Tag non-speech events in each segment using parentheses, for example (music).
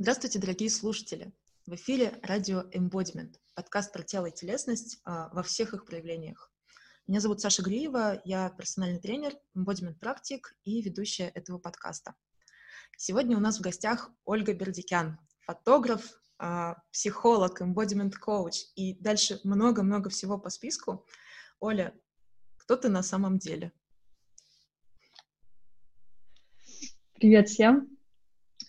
Здравствуйте, дорогие слушатели! В эфире радио Embodiment, подкаст про тело и телесность а, во всех их проявлениях. Меня зовут Саша Гриева, я персональный тренер, Embodiment практик и ведущая этого подкаста. Сегодня у нас в гостях Ольга Бердикян, фотограф, а, психолог, Embodiment коуч и дальше много-много всего по списку. Оля, кто ты на самом деле? Привет всем!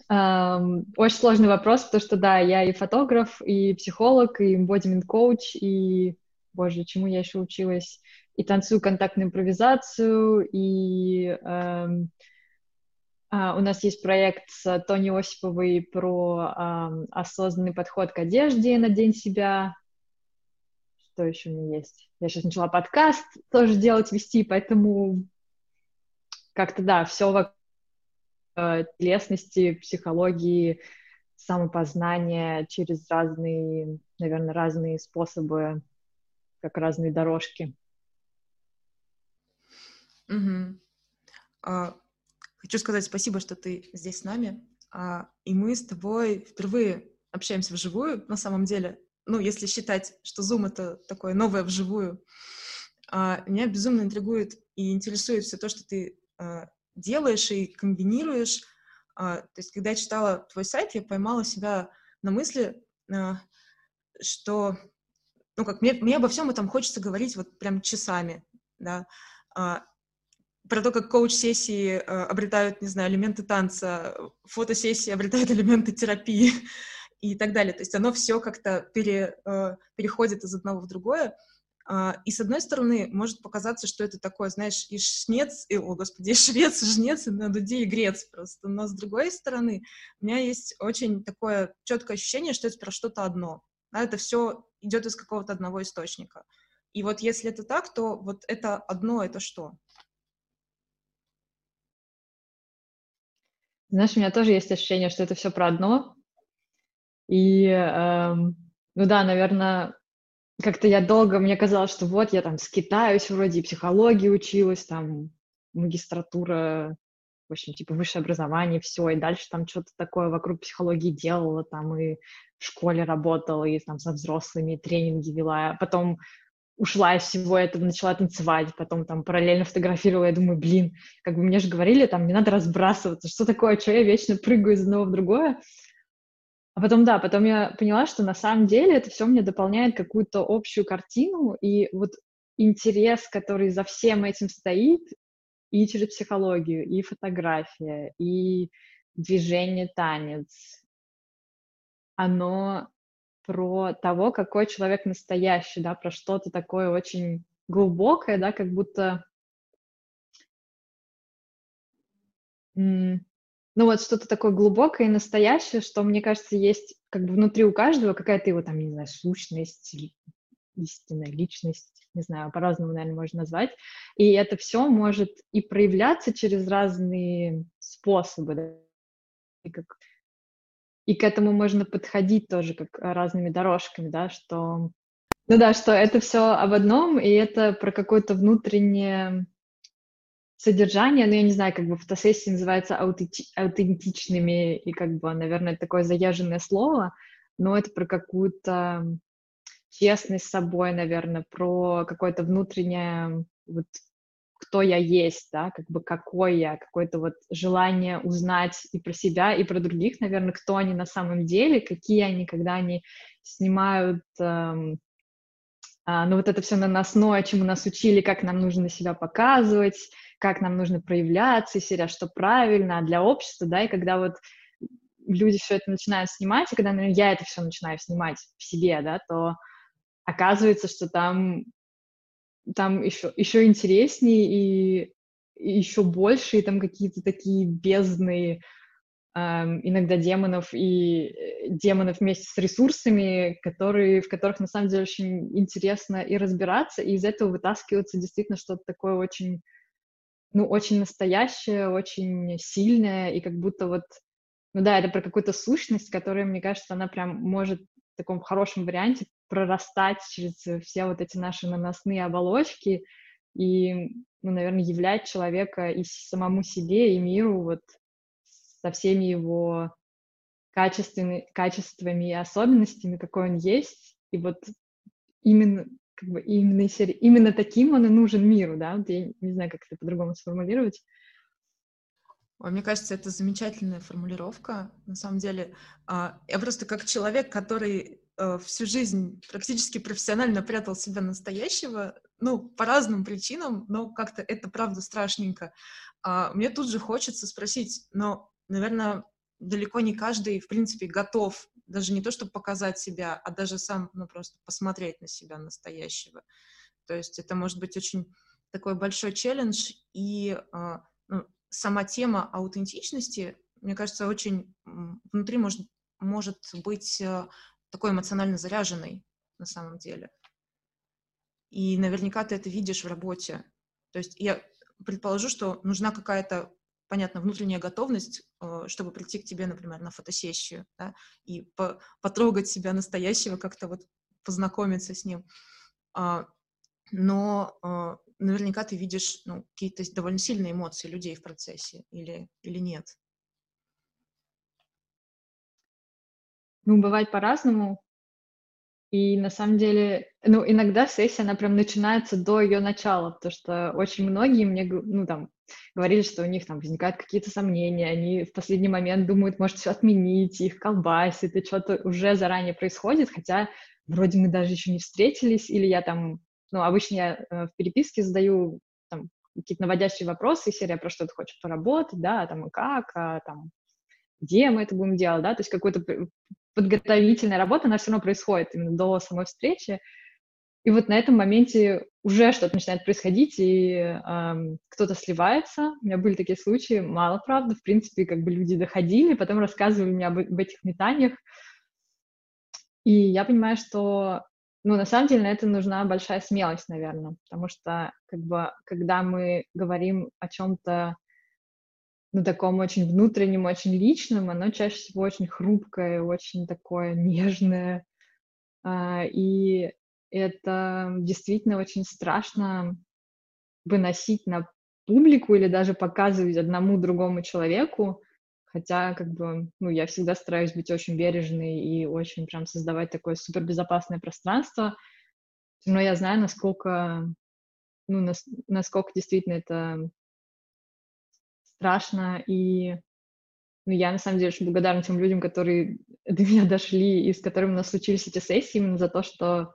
Очень сложный вопрос, потому что, да, я и фотограф, и психолог, и embodiment коуч, и, боже, чему я еще училась, и танцую контактную импровизацию, и эм, а, у нас есть проект с Тони Осиповой про осознанный подход к одежде на День себя. Что еще у меня есть? Я сейчас начала подкаст тоже делать, вести, поэтому как-то, да, все вокруг телесности, психологии, самопознания через разные, наверное, разные способы, как разные дорожки. Угу. А, хочу сказать спасибо, что ты здесь с нами. А, и мы с тобой впервые общаемся вживую, на самом деле. Ну, если считать, что Zoom — это такое новое вживую. А, меня безумно интригует и интересует все то, что ты а, делаешь и комбинируешь. А, то есть, когда я читала твой сайт, я поймала себя на мысли, а, что, ну, как мне, мне обо всем этом хочется говорить вот прям часами, да, а, про то, как коуч-сессии обретают, не знаю, элементы танца, фотосессии обретают элементы терапии (laughs) и так далее. То есть оно все как-то пере, переходит из одного в другое. А, и с одной стороны, может показаться, что это такое, знаешь, и шнец, и, о, господи, (laughs) и швец, и жнец, и на дуде, и грец просто. Но с другой стороны, у меня есть очень такое четкое ощущение, что это про что-то одно. Да, это все идет из какого-то одного источника. И вот если это так, то вот это одно, это что? Знаешь, у меня тоже есть ощущение, что это все про одно. И, эм, ну да, наверное, как-то я долго, мне казалось, что вот я там скитаюсь вроде, и психологии училась, там магистратура, в общем, типа высшее образование, все, и дальше там что-то такое вокруг психологии делала, там и в школе работала, и там со взрослыми тренинги вела, а потом ушла из всего этого, начала танцевать, потом там параллельно фотографировала, я думаю, блин, как бы мне же говорили, там не надо разбрасываться, что такое, что я вечно прыгаю из одного в другое, а потом, да, потом я поняла, что на самом деле это все мне дополняет какую-то общую картину, и вот интерес, который за всем этим стоит, и через психологию, и фотография, и движение, танец, оно про того, какой человек настоящий, да, про что-то такое очень глубокое, да, как будто ну вот что-то такое глубокое и настоящее, что, мне кажется, есть как бы внутри у каждого какая-то его там, не знаю, сущность, истинная личность, не знаю, по-разному, наверное, можно назвать. И это все может и проявляться через разные способы, да? и, как... и к этому можно подходить тоже как разными дорожками, да, что ну да, что это все об одном, и это про какое-то внутреннее содержание, но я не знаю, как бы фотосессии называются аутентичными, и как бы, наверное, такое заезженное слово, но это про какую-то честность с собой, наверное, про какое-то внутреннее, вот, кто я есть, да, как бы какой я, какое-то вот желание узнать и про себя, и про других, наверное, кто они на самом деле, какие они, когда они снимают эм, а, ну вот это все наносное, чему нас учили, как нам нужно себя показывать, как нам нужно проявляться, серия, что правильно для общества, да, и когда вот люди все это начинают снимать, и когда, наверное, я это все начинаю снимать в себе, да, то оказывается, что там, там еще, еще интереснее и, и еще больше, и там какие-то такие бездны эм, иногда демонов и э, демонов вместе с ресурсами, которые, в которых на самом деле очень интересно и разбираться, и из этого вытаскивается действительно что-то такое очень ну, очень настоящее, очень сильное, и как будто вот, ну да, это про какую-то сущность, которая, мне кажется, она прям может в таком хорошем варианте прорастать через все вот эти наши наносные оболочки и, ну, наверное, являть человека и самому себе, и миру вот со всеми его качествами, и особенностями, какой он есть, и вот именно как бы именно, именно таким он и нужен миру, да, вот я не знаю, как это по-другому сформулировать. Мне кажется, это замечательная формулировка. На самом деле, а, я просто как человек, который э, всю жизнь практически профессионально прятал себя настоящего, ну, по разным причинам, но как-то это правда страшненько. А, мне тут же хочется спросить, но, наверное, далеко не каждый, в принципе, готов даже не то, чтобы показать себя, а даже сам, ну, просто посмотреть на себя настоящего. То есть это может быть очень такой большой челлендж, и а, ну, сама тема аутентичности, мне кажется, очень внутри может, может быть э, такой эмоционально заряженной на самом деле. И наверняка ты это видишь в работе. То есть я предположу, что нужна какая-то, понятно, внутренняя готовность, э, чтобы прийти к тебе, например, на фотосессию, да, и по потрогать себя настоящего, как-то вот познакомиться с ним. А, но э, наверняка ты видишь ну, какие-то довольно сильные эмоции людей в процессе или, или нет. Ну, бывает по-разному. И на самом деле, ну, иногда сессия, она прям начинается до ее начала, потому что очень многие мне, ну, там, говорили, что у них там возникают какие-то сомнения, они в последний момент думают, может, все отменить, их колбасит, и что-то уже заранее происходит, хотя вроде мы даже еще не встретились, или я там, ну, обычно я э, в переписке задаю там какие-то наводящие вопросы, серия про что ты хочешь поработать, да, там, и как, а, там, где мы это будем делать, да, то есть какой-то подготовительная работа, она все равно происходит именно до самой встречи. И вот на этом моменте уже что-то начинает происходить, и эм, кто-то сливается. У меня были такие случаи, мало, правда. В принципе, как бы люди доходили, потом рассказывали мне об, об этих метаниях. И я понимаю, что, ну, на самом деле на это нужна большая смелость, наверное, потому что, как бы, когда мы говорим о чем-то ну, таком очень внутреннем, очень личном, оно чаще всего очень хрупкое, очень такое (laughs) нежное. А, и это действительно очень страшно выносить на публику или даже показывать одному другому человеку, хотя как бы, ну, я всегда стараюсь быть очень бережной и очень прям создавать такое супербезопасное пространство, но я знаю, насколько, ну, нас, насколько действительно это страшно, и ну, я, на самом деле, очень благодарна тем людям, которые (laughs) до меня дошли и с которыми у нас случились эти сессии, именно за то, что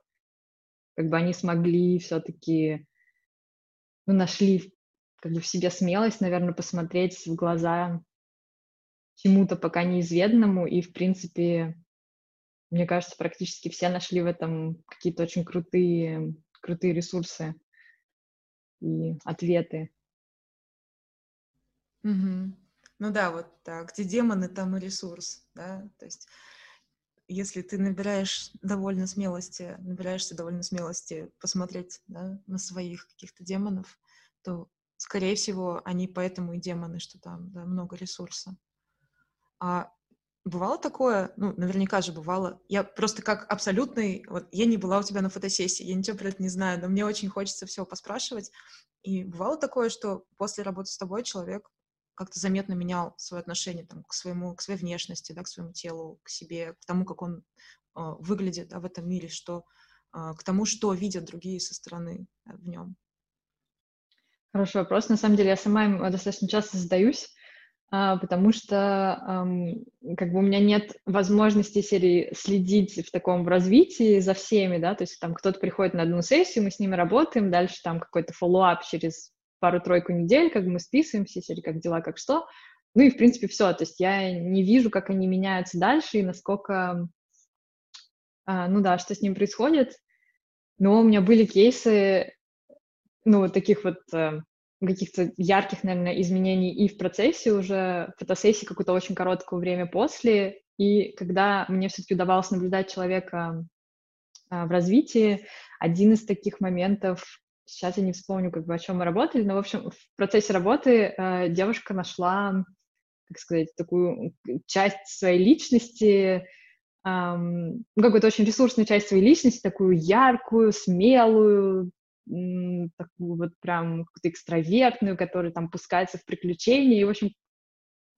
как бы они смогли все-таки, ну, нашли как бы в себе смелость, наверное, посмотреть в глаза чему-то пока неизведанному, и, в принципе, мне кажется, практически все нашли в этом какие-то очень крутые, крутые ресурсы и ответы. Мгм. Ну да, вот так. Где демоны, там и ресурс, да. То есть если ты набираешь довольно смелости, набираешься довольно смелости посмотреть, да, на своих каких-то демонов, то, скорее всего, они поэтому и демоны, что там, да, много ресурса. А бывало такое, ну, наверняка же бывало, я просто как абсолютный, вот я не была у тебя на фотосессии, я ничего про это не знаю, но мне очень хочется все поспрашивать. И бывало такое, что после работы с тобой человек как-то заметно менял свое отношение там, к, своему, к своей внешности, да, к своему телу, к себе, к тому, как он э, выглядит да, в этом мире, что, э, к тому, что видят другие со стороны да, в нем? Хороший вопрос. На самом деле я сама им достаточно часто задаюсь, а, потому что как бы у меня нет возможности серии следить в таком в развитии за всеми, да, то есть там кто-то приходит на одну сессию, мы с ними работаем, дальше там какой-то follow-up через пару-тройку недель, как мы списываемся, или как дела, как что. Ну и, в принципе, все. То есть я не вижу, как они меняются дальше и насколько, а, ну да, что с ним происходит. Но у меня были кейсы, ну, вот таких вот э, каких-то ярких, наверное, изменений и в процессе уже фотосессии какое-то очень короткое время после. И когда мне все-таки удавалось наблюдать человека а, в развитии, один из таких моментов сейчас я не вспомню, как бы, о чем мы работали, но, в общем, в процессе работы э, девушка нашла, как сказать, такую часть своей личности, эм, какую-то очень ресурсную часть своей личности, такую яркую, смелую, м, такую вот прям какую-то экстравертную, которая там пускается в приключения, и, в общем,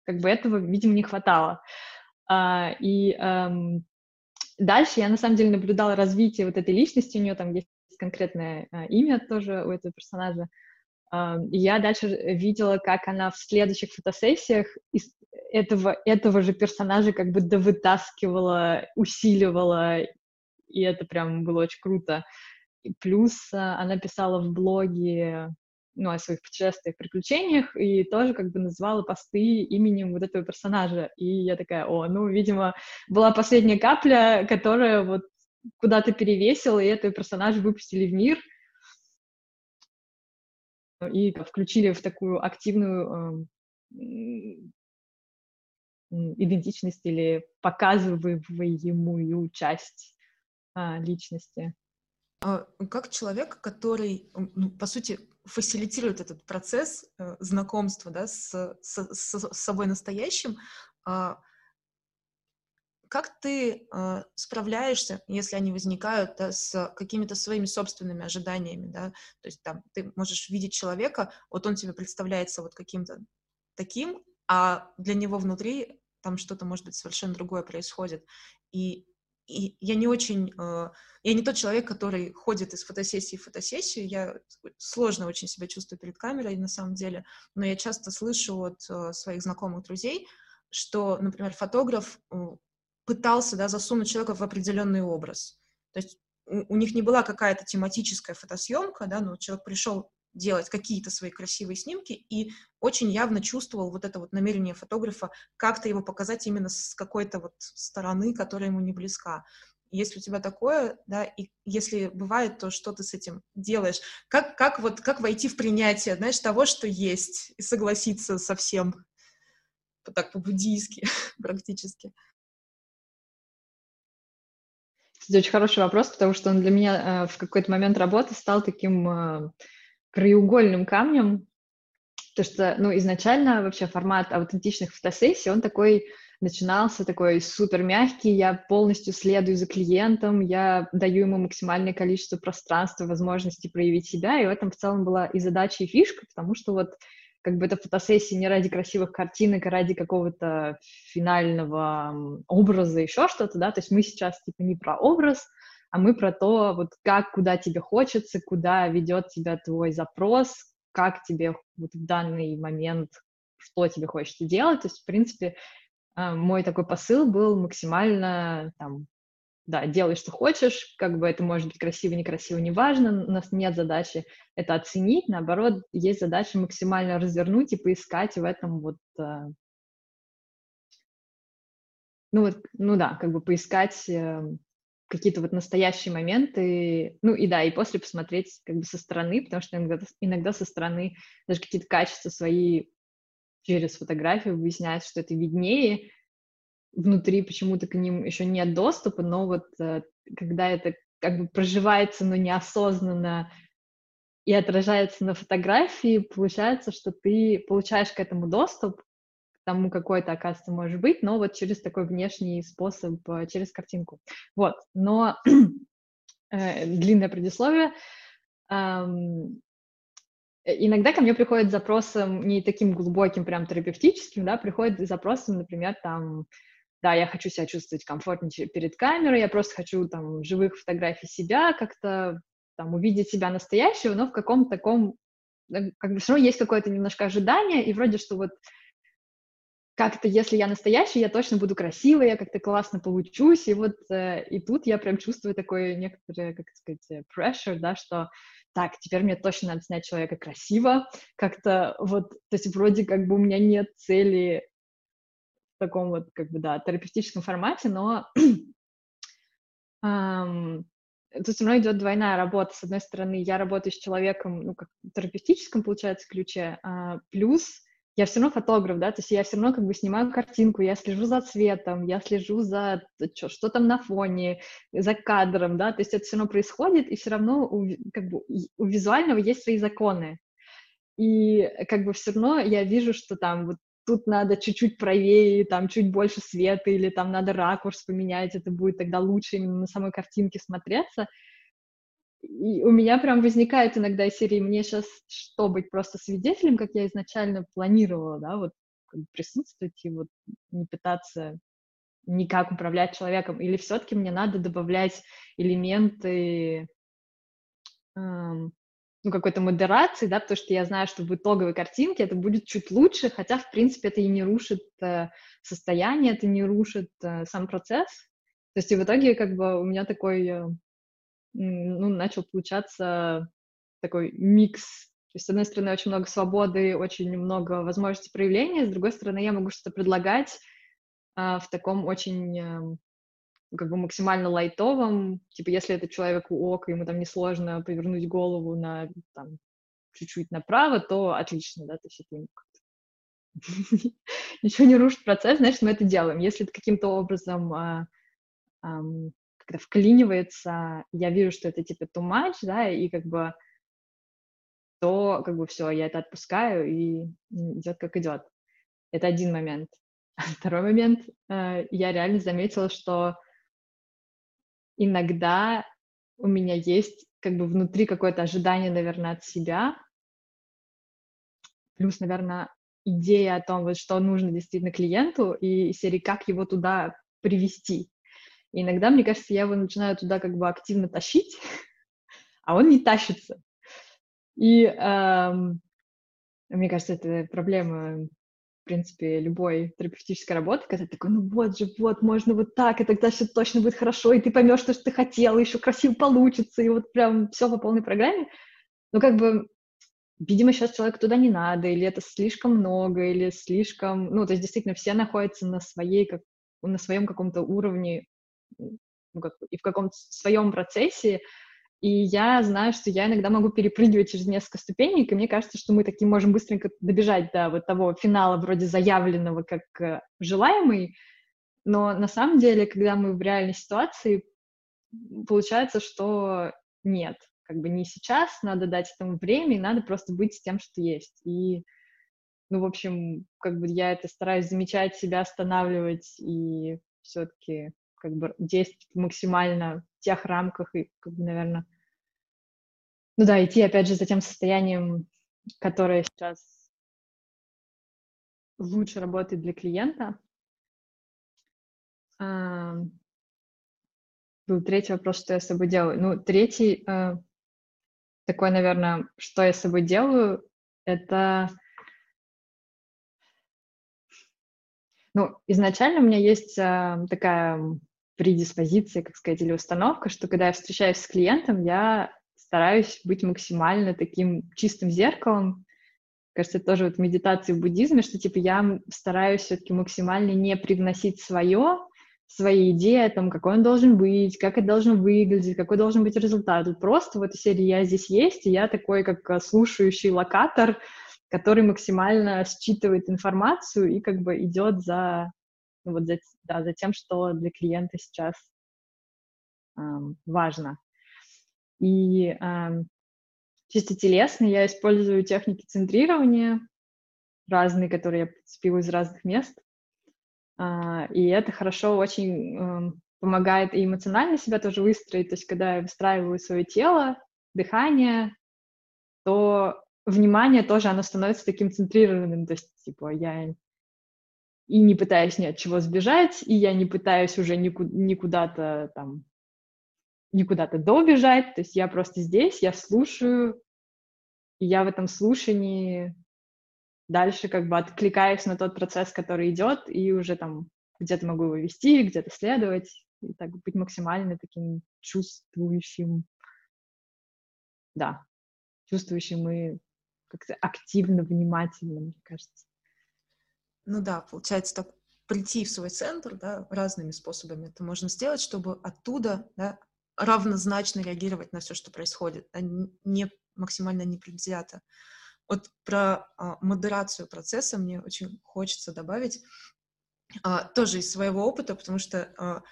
как бы этого, видимо, не хватало. А, и эм, дальше я на самом деле наблюдала развитие вот этой личности, у нее там есть конкретное э, имя тоже у этого персонажа. И я дальше видела, как она в следующих фотосессиях из этого, этого же персонажа как бы довытаскивала, усиливала, и это прям было очень круто. И плюс э, она писала в блоге ну, о своих путешествиях, приключениях, и тоже как бы называла посты именем вот этого персонажа. И я такая, о, ну, видимо, была последняя капля, которая вот куда-то перевесила, и этого персонажа выпустили в мир и включили в такую активную э, идентичность или показываемую часть э, личности. А, как человек, который, ну, по сути, фасилитирует этот процесс э, знакомства да, с, с, с собой настоящим, э, как ты э, справляешься, если они возникают да, с какими-то своими собственными ожиданиями, да? То есть там ты можешь видеть человека, вот он тебе представляется вот каким-то таким, а для него внутри там что-то, может быть, совершенно другое происходит. И и я не очень, э, я не тот человек, который ходит из фотосессии в фотосессию, я сложно очень себя чувствую перед камерой на самом деле, но я часто слышу от э, своих знакомых друзей, что, например, фотограф э, пытался, да, засунуть человека в определенный образ. То есть у, у них не была какая-то тематическая фотосъемка, да, но человек пришел делать какие-то свои красивые снимки и очень явно чувствовал вот это вот намерение фотографа как-то его показать именно с какой-то вот стороны, которая ему не близка. Если у тебя такое, да, и если бывает, то что ты с этим делаешь? Как, как вот, как войти в принятие, знаешь, того, что есть, и согласиться со всем, так по-буддийски (laughs) практически? Это очень хороший вопрос, потому что он для меня э, в какой-то момент работы стал таким э, краеугольным камнем, то что, ну, изначально вообще формат аутентичных фотосессий, он такой начинался такой супер мягкий, я полностью следую за клиентом, я даю ему максимальное количество пространства, возможности проявить себя, и в этом в целом была и задача, и фишка, потому что вот как бы это фотосессия не ради красивых картинок, а ради какого-то финального образа, еще что-то, да, то есть мы сейчас типа не про образ, а мы про то, вот как, куда тебе хочется, куда ведет тебя твой запрос, как тебе вот в данный момент, что тебе хочется делать. То есть, в принципе, э, мой такой посыл был максимально там, да, делай, что хочешь, как бы это может быть красиво, некрасиво, неважно, у нас нет задачи это оценить, наоборот, есть задача максимально развернуть и поискать в этом вот, э, ну вот, ну да, как бы поискать эм, какие-то вот настоящие моменты, ну и да, и после посмотреть как бы со стороны, потому что иногда, иногда со стороны даже какие-то качества свои через фотографию выясняют, что это виднее, внутри почему-то к ним еще нет доступа, но вот э, когда это как бы проживается, но неосознанно и отражается на фотографии, получается, что ты получаешь к этому доступ, тому, какой это, оказывается, может быть, но вот через такой внешний способ, э, через картинку. Вот, но (clears throat) э, длинное предисловие. Иногда ко мне приходит запросом не таким глубоким, прям терапевтическим, да, приходит запросом, например, там, да, я хочу себя чувствовать комфортнее перед камерой, я просто хочу там живых фотографий себя, как-то там увидеть себя настоящего, но в каком-то таком, э, как бы все равно есть какое-то немножко ожидание, и вроде что вот как-то, если я настоящая, я точно буду красивая, я как-то классно получусь, и вот э, и тут я прям чувствую такое некоторое, как сказать, э, pressure, да, что так, теперь мне точно надо снять человека красиво, как-то вот, то есть вроде как бы у меня нет цели таком вот, как бы, да, терапевтическом формате, но тут все равно идет двойная работа. С одной стороны, я работаю с человеком, ну, как в терапевтическом, получается, ключе, а, плюс я все равно фотограф, да, то есть я все равно как бы снимаю картинку, я слежу за цветом, я слежу за что, что там на фоне, за кадром, да, то есть это все равно происходит, и все равно у, как бы у визуального есть свои законы. И как бы все равно я вижу, что там вот тут надо чуть-чуть правее, там чуть больше света, или там надо ракурс поменять, это будет тогда лучше именно на самой картинке смотреться. И у меня прям возникает иногда серии, мне сейчас что, быть просто свидетелем, как я изначально планировала, да, вот присутствовать и вот не пытаться никак управлять человеком, или все-таки мне надо добавлять элементы эм, ну, какой-то модерации, да, потому что я знаю, что в итоговой картинке это будет чуть лучше, хотя, в принципе, это и не рушит э, состояние, это не рушит э, сам процесс. То есть и в итоге как бы у меня такой, э, ну, начал получаться такой микс. То есть, с одной стороны, очень много свободы, очень много возможностей проявления, с другой стороны, я могу что-то предлагать э, в таком очень э, как бы максимально лайтовом, типа если это человеку ок, ему там несложно повернуть голову на там, чуть-чуть направо, то отлично, да, то есть это (laughs) ничего не рушит процесс, значит, мы это делаем. Если это каким-то образом а, а, когда вклинивается, я вижу, что это типа too much, да, и как бы то как бы все, я это отпускаю, и идет как идет. Это один момент. (laughs) Второй момент, э, я реально заметила, что иногда у меня есть как бы внутри какое-то ожидание, наверное, от себя, плюс, наверное, идея о том, вот, что нужно действительно клиенту, и серии, как его туда привести. И иногда, мне кажется, я его начинаю туда как бы активно тащить, (laughs) а он не тащится. И эм, мне кажется, это проблема принципе, любой терапевтической работы, когда ты такой, ну вот же, вот, можно вот так, и тогда все точно будет хорошо, и ты поймешь то, что ты хотел, и еще красиво получится, и вот прям все по полной программе. Ну, как бы, видимо, сейчас человеку туда не надо, или это слишком много, или слишком... Ну, то есть, действительно, все находятся на своей, как, на своем каком-то уровне, ну, как, и в каком-то своем процессе, и я знаю, что я иногда могу перепрыгивать через несколько ступенек, и мне кажется, что мы таким можем быстренько добежать до вот того финала вроде заявленного как э, желаемый, но на самом деле, когда мы в реальной ситуации, получается, что нет, как бы не сейчас, надо дать этому время, и надо просто быть с тем, что есть. И, ну, в общем, как бы я это стараюсь замечать себя, останавливать и все-таки как бы действовать максимально в тех рамках и, как бы, наверное, ну да, идти опять же за тем состоянием, которое сейчас лучше работает для клиента. А, был третий вопрос, что я с собой делаю. Ну, третий а, такой, наверное, что я с собой делаю, это Ну, изначально у меня есть э, такая предиспозиция, как сказать, или установка, что когда я встречаюсь с клиентом, я стараюсь быть максимально таким чистым зеркалом. Кажется, это тоже вот медитации в буддизме, что типа я стараюсь все-таки максимально не привносить свое, свои идеи о том, какой он должен быть, как это должно выглядеть, какой должен быть результат. Просто в этой серии я здесь есть, и я такой как э, слушающий локатор, который максимально считывает информацию и как бы идет за, ну, вот за, да, за тем, что для клиента сейчас эм, важно. И эм, чисто телесно я использую техники центрирования разные, которые я подцепила из разных мест. Uh, и это хорошо очень um, помогает и эмоционально себя тоже выстроить. То есть, когда я выстраиваю свое тело, дыхание, то внимание тоже, оно становится таким центрированным, то есть, типа, я и не пытаюсь ни от чего сбежать, и я не пытаюсь уже никуда, никуда-то там, никуда-то добежать, то есть я просто здесь, я слушаю, и я в этом слушании дальше как бы откликаюсь на тот процесс, который идет, и уже там где-то могу его вести, где-то следовать, и так быть максимально таким чувствующим, да, чувствующим и как-то активно, внимательно, мне кажется. Ну да, получается так прийти в свой центр, да, разными способами это можно сделать, чтобы оттуда, да, равнозначно реагировать на все, что происходит, а не максимально непредвзято. Вот про а, модерацию процесса мне очень хочется добавить а, тоже из своего опыта, потому что а,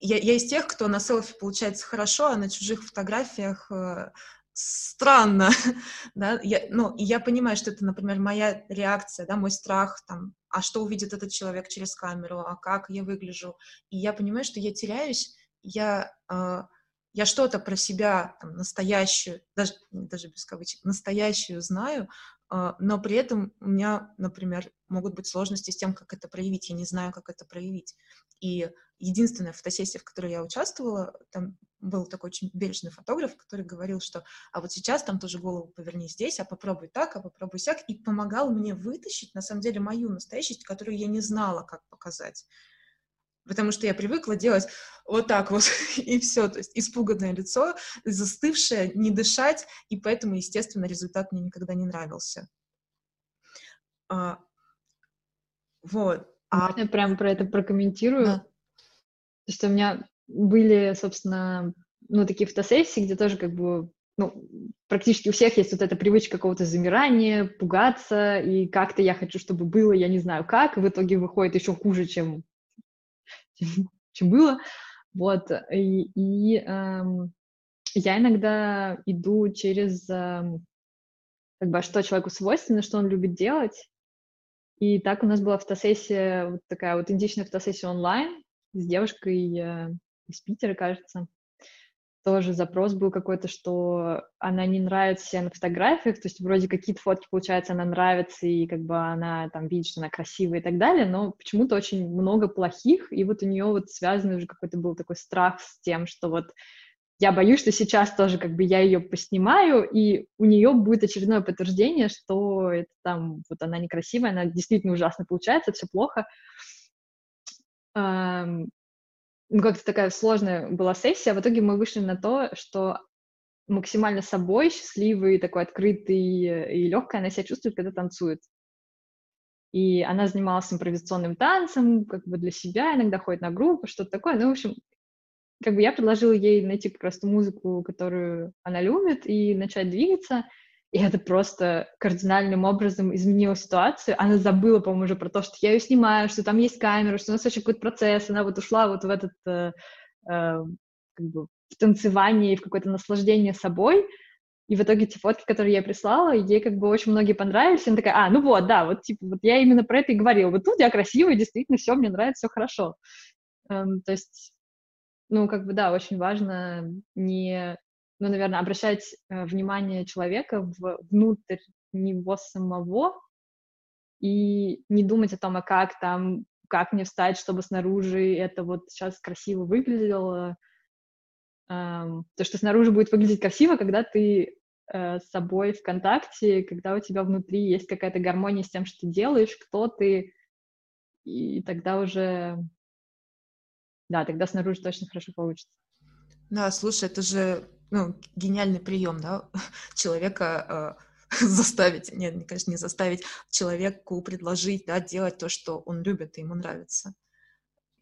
я, я из тех, кто на селфи получается хорошо, а на чужих фотографиях а, странно, (laughs) да, я, ну, я понимаю, что это, например, моя реакция, да, мой страх, там, а что увидит этот человек через камеру, а как я выгляжу, и я понимаю, что я теряюсь, я, э, я что-то про себя, там, настоящую, даже, даже без кавычек, настоящую знаю, а, но при этом у меня, например, могут быть сложности с тем, как это проявить. Я не знаю, как это проявить. И единственная фотосессия, в которой я участвовала, там был такой очень бережный фотограф, который говорил, что а вот сейчас там тоже голову поверни здесь, а попробуй так, а попробуй сяк, и помогал мне вытащить, на самом деле, мою настоящесть, которую я не знала, как показать. Потому что я привыкла делать вот так вот, (laughs) и все, то есть испуганное лицо, застывшее, не дышать, и поэтому, естественно, результат мне никогда не нравился. А, вот. А... Я прям про это прокомментирую. Да. То есть у меня были, собственно, ну, такие фотосессии, где тоже как бы ну, практически у всех есть вот эта привычка какого-то замирания, пугаться, и как-то я хочу, чтобы было, я не знаю как, и в итоге выходит еще хуже, чем, чем, (laughs) чем было. Вот, и, и эм, я иногда иду через, эм, как бы, а что человеку свойственно, что он любит делать, и так у нас была фотосессия, вот такая вот индичная фотосессия онлайн, с девушкой э, из Питера, кажется. Тоже запрос был какой-то, что она не нравится себе на фотографиях, то есть вроде какие-то фотки, получается, она нравится, и как бы она там видит, что она красивая и так далее, но почему-то очень много плохих, и вот у нее вот связанный уже какой-то был такой страх с тем, что вот я боюсь, что сейчас тоже как бы я ее поснимаю, и у нее будет очередное подтверждение, что это там вот она некрасивая, она действительно ужасно получается, все плохо ну, как-то такая сложная была сессия, а в итоге мы вышли на то, что максимально собой, счастливый, такой открытый и легкой она себя чувствует, когда танцует. И она занималась импровизационным танцем, как бы для себя, иногда ходит на группу, что-то такое. Ну, в общем, как бы я предложила ей найти как раз ту музыку, которую она любит, и начать двигаться — и это просто кардинальным образом изменило ситуацию. Она забыла, по-моему, уже про то, что я ее снимаю, что там есть камера, что у нас вообще какой-то процесс. Она вот ушла вот в этот э, э, как бы в танцевание и в какое-то наслаждение собой. И в итоге те фотки, которые я прислала, ей как бы очень многие понравились. Она такая, а, ну вот, да, вот типа, вот я именно про это и говорила. Вот тут я красивая, действительно, все, мне нравится, все хорошо. Эм, то есть, ну, как бы, да, очень важно не ну, наверное, обращать э, внимание человека в, внутрь него самого и не думать о том, а как там, как мне встать, чтобы снаружи это вот сейчас красиво выглядело. Эм, то, что снаружи будет выглядеть красиво, когда ты э, с собой в контакте, когда у тебя внутри есть какая-то гармония с тем, что ты делаешь, кто ты, и тогда уже, да, тогда снаружи точно хорошо получится. Да, слушай, это же ну, гениальный прием, да, (laughs) человека э, (laughs) заставить, нет, конечно, не заставить, человеку предложить, да, делать то, что он любит и ему нравится.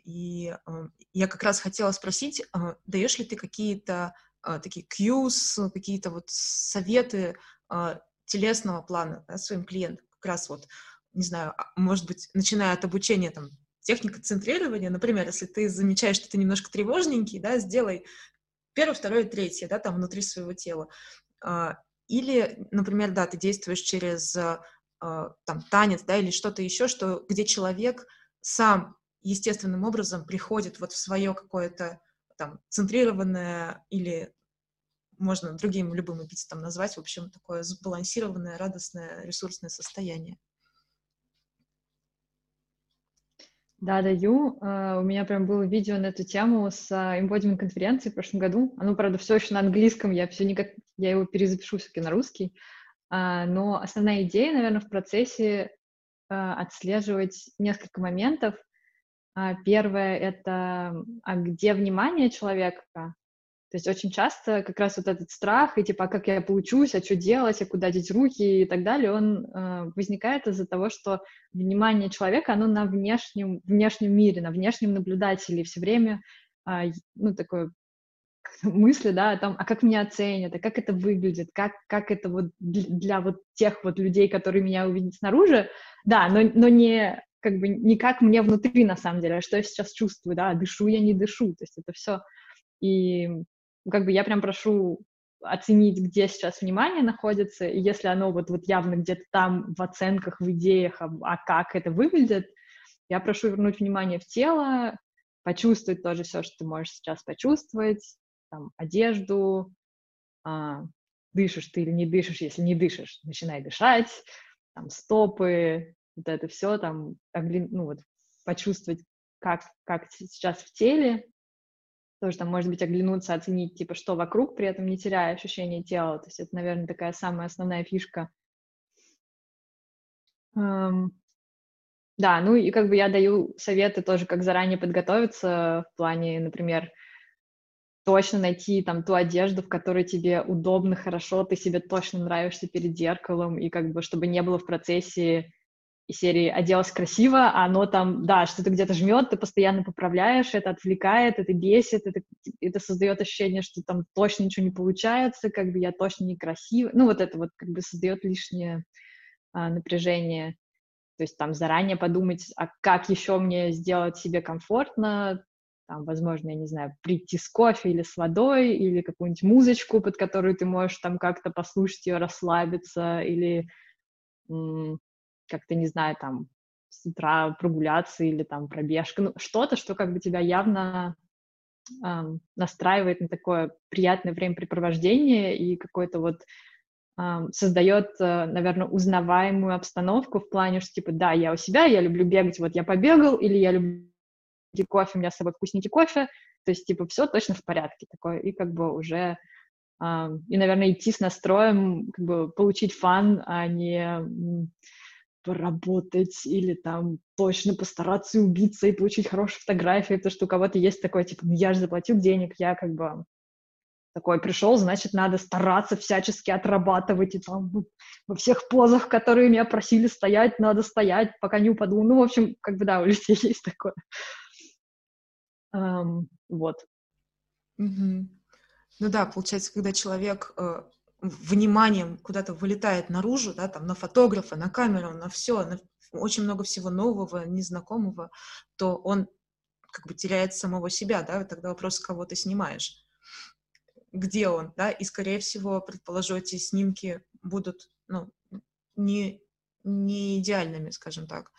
И э, я как раз хотела спросить, э, даешь ли ты какие-то э, такие cues, какие-то вот советы э, телесного плана да, своим клиентам, как раз вот, не знаю, а, может быть, начиная от обучения там техника центрирования, например, если ты замечаешь, что ты немножко тревожненький, да, сделай первое, второе, третье, да, там внутри своего тела. А, или, например, да, ты действуешь через а, там танец, да, или что-то еще, что, где человек сам естественным образом приходит вот в свое какое-то там центрированное или можно другим любым эпитетом назвать, в общем, такое сбалансированное, радостное, ресурсное состояние. Да, даю. Uh, у меня прям было видео на эту тему с uh, embodiment конференции в прошлом году. Оно, правда, все еще на английском, я все никак, я его перезапишу все-таки на русский. Uh, но основная идея, наверное, в процессе отслеживать несколько моментов. Первое — это а где внимание человека, то есть очень часто как раз вот этот страх, и типа, а как я получусь, а что делать, а куда деть руки и так далее, он э, возникает из-за того, что внимание человека, оно на внешнем, внешнем мире, на внешнем наблюдателе, и все время, э, ну, такое (laughs) мысли, да, о том, а как меня оценят, а как это выглядит, как, как это вот для, вот тех вот людей, которые меня увидят снаружи, да, но, но не как бы не как мне внутри на самом деле, а что я сейчас чувствую, да, дышу я, не дышу, то есть это все и как бы я прям прошу оценить, где сейчас внимание находится, и если оно вот, вот явно где-то там в оценках, в идеях, а, а как это выглядит, я прошу вернуть внимание в тело, почувствовать тоже все, что ты можешь сейчас почувствовать, там, одежду, а, дышишь ты или не дышишь, если не дышишь, начинай дышать, там, стопы, вот это все, там, ну, вот, почувствовать, как, как сейчас в теле, тоже там, может быть, оглянуться, оценить, типа, что вокруг, при этом не теряя ощущение тела. То есть это, наверное, такая самая основная фишка. Um, да, ну и как бы я даю советы тоже, как заранее подготовиться в плане, например, точно найти там ту одежду, в которой тебе удобно, хорошо, ты себе точно нравишься перед зеркалом, и как бы чтобы не было в процессе и серии оделась красиво, а оно там, да, что-то где-то жмет, ты постоянно поправляешь, это отвлекает, это бесит, это, это создает ощущение, что там точно ничего не получается, как бы я точно некрасива. Ну, вот это вот как бы создает лишнее а, напряжение. То есть там заранее подумать, а как еще мне сделать себе комфортно, там, возможно, я не знаю, прийти с кофе или с водой, или какую-нибудь музычку, под которую ты можешь там как-то послушать ее, расслабиться, или как-то, не знаю, там, с утра прогуляться или там пробежка, ну, что-то, что как бы тебя явно эм, настраивает на такое приятное времяпрепровождение и какой-то вот создает, э, наверное, узнаваемую обстановку в плане, что типа, да, я у себя, я люблю бегать, вот я побегал, или я люблю кофе, у меня с собой вкусненький кофе, то есть, типа, все точно в порядке такое, и как бы уже и, наверное, идти с настроем, как бы получить фан, а не поработать или там точно постараться убиться и получить хорошие фотографии, потому что у кого-то есть такое, типа, ну я же заплатил денег, я как бы такой пришел, значит, надо стараться всячески отрабатывать, и там во всех позах, которые меня просили стоять, надо стоять, пока не упаду. Ну, в общем, как бы, да, у людей (laughs) есть такое. Um, вот. Mm-hmm. Ну да, получается, когда человек э, вниманием куда-то вылетает наружу, да, там, на фотографа, на камеру, на все, на очень много всего нового, незнакомого, то он как бы теряет самого себя, да, тогда вопрос, кого ты снимаешь, где он, да, и, скорее всего, предположу, эти снимки будут, ну, не, не идеальными, скажем так,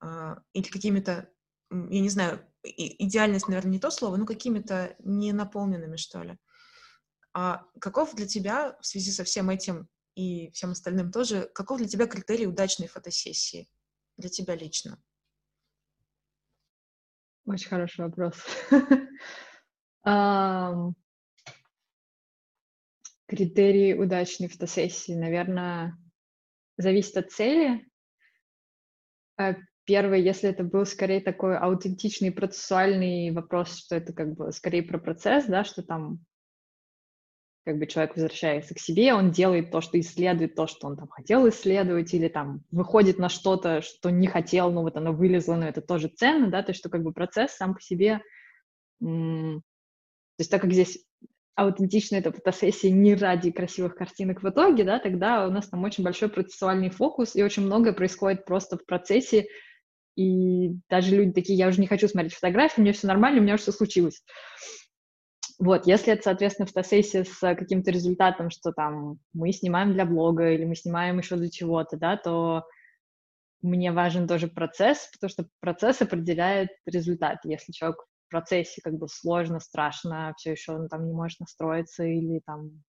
а, или какими-то, я не знаю, идеальность, наверное, не то слово, но какими-то не наполненными, что ли. А каков для тебя в связи со всем этим и всем остальным тоже, каков для тебя критерий удачной фотосессии? Для тебя лично? Очень хороший вопрос. (laughs) Критерии удачной фотосессии, наверное, зависит от цели. А первый, если это был скорее такой аутентичный процессуальный вопрос, что это как бы скорее про процесс, да, что там как бы человек возвращается к себе, он делает то, что исследует то, что он там хотел исследовать, или там выходит на что-то, что не хотел, но вот оно вылезло, но это тоже ценно, да, то есть что как бы процесс сам по себе, то есть так как здесь аутентично эта фотосессия не ради красивых картинок в итоге, да, тогда у нас там очень большой процессуальный фокус, и очень многое происходит просто в процессе, и даже люди такие, я уже не хочу смотреть фотографии, у меня все нормально, у меня уже все случилось. Вот, если это, соответственно, фотосессия с каким-то результатом, что там мы снимаем для блога или мы снимаем еще для чего-то, да, то мне важен тоже процесс, потому что процесс определяет результат. Если человек в процессе как бы сложно, страшно, все еще он там не может настроиться или там,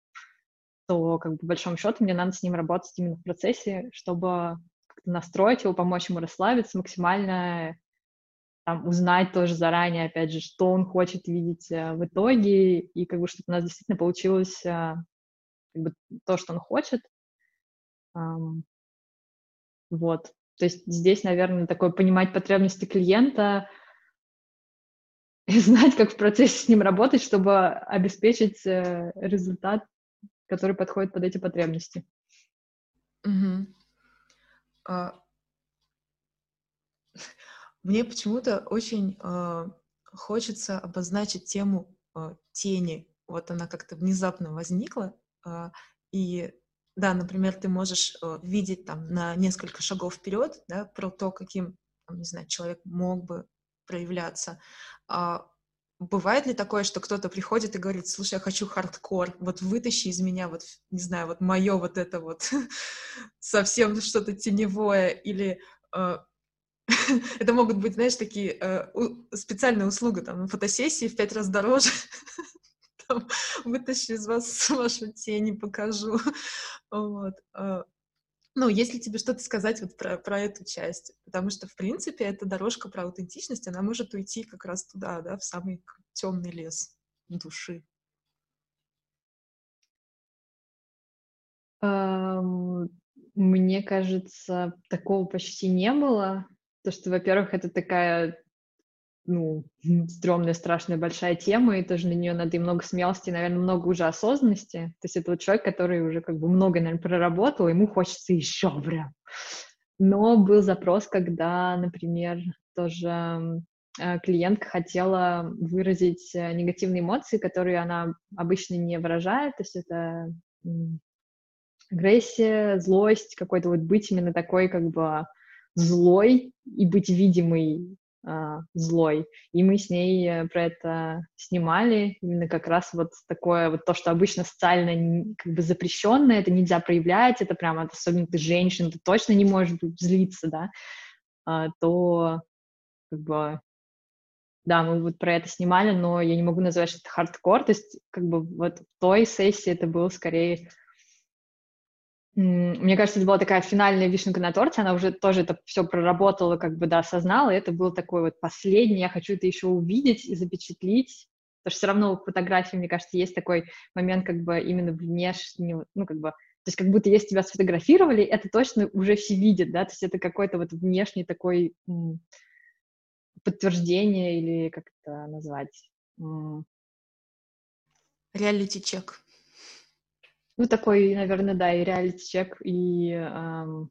то как бы по большому счету мне надо с ним работать именно в процессе, чтобы настроить его, помочь ему расслабиться максимально там, узнать тоже заранее, опять же, что он хочет видеть э, в итоге, и как бы чтобы у нас действительно получилось э, как бы, то, что он хочет. Вот. То есть здесь, наверное, такое понимать потребности клиента (laughs) и знать, как в процессе с ним работать, чтобы обеспечить э, результат, который подходит под эти потребности. Угу. Мне почему-то очень э, хочется обозначить тему э, тени. Вот она как-то внезапно возникла. Э, и да, например, ты можешь э, видеть там на несколько шагов вперед, да, про то, каким, там, не знаю, человек мог бы проявляться. А бывает ли такое, что кто-то приходит и говорит, слушай, я хочу хардкор, вот вытащи из меня, вот, не знаю, вот мое вот это вот (laughs) совсем что-то теневое, или э, (laughs) Это могут быть, знаешь, такие э, специальные услуги, там, фотосессии в пять раз дороже. (laughs) вытащу из вас (laughs) вашу тень и покажу. Вот. А, ну, если тебе что-то сказать вот про, про эту часть, потому что, в принципе, эта дорожка про аутентичность, она может уйти как раз туда, да, в самый темный лес души. Мне кажется, такого почти не было. То, что, во-первых, это такая ну, стрёмная, страшная, большая тема, и тоже на нее надо и много смелости, и, наверное, много уже осознанности. То есть это вот человек, который уже как бы много, наверное, проработал, ему хочется еще прям. Но был запрос, когда, например, тоже э, клиентка хотела выразить э, негативные эмоции, которые она обычно не выражает, то есть это агрессия, злость, какой-то вот быть именно такой как бы злой и быть видимой а, злой. И мы с ней э, про это снимали, именно как раз вот такое, вот то, что обычно социально как бы запрещенное, это нельзя проявлять, это прямо, особенно ты женщина, ты точно не можешь злиться, да, а, то как бы да, мы вот про это снимали, но я не могу назвать, что это хардкор, то есть как бы вот в той сессии это был скорее мне кажется, это была такая финальная вишенка на торте, она уже тоже это все проработала, как бы, да, осознала, и это был такой вот последний, я хочу это еще увидеть и запечатлить, потому что все равно в фотографии, мне кажется, есть такой момент, как бы, именно внешнего, ну, как бы, то есть как будто если тебя сфотографировали, это точно уже все видят, да, то есть это какой-то вот внешний такой подтверждение или как это назвать? Реалити-чек. Ну, такой, наверное, да, и реалити-чек, и эм,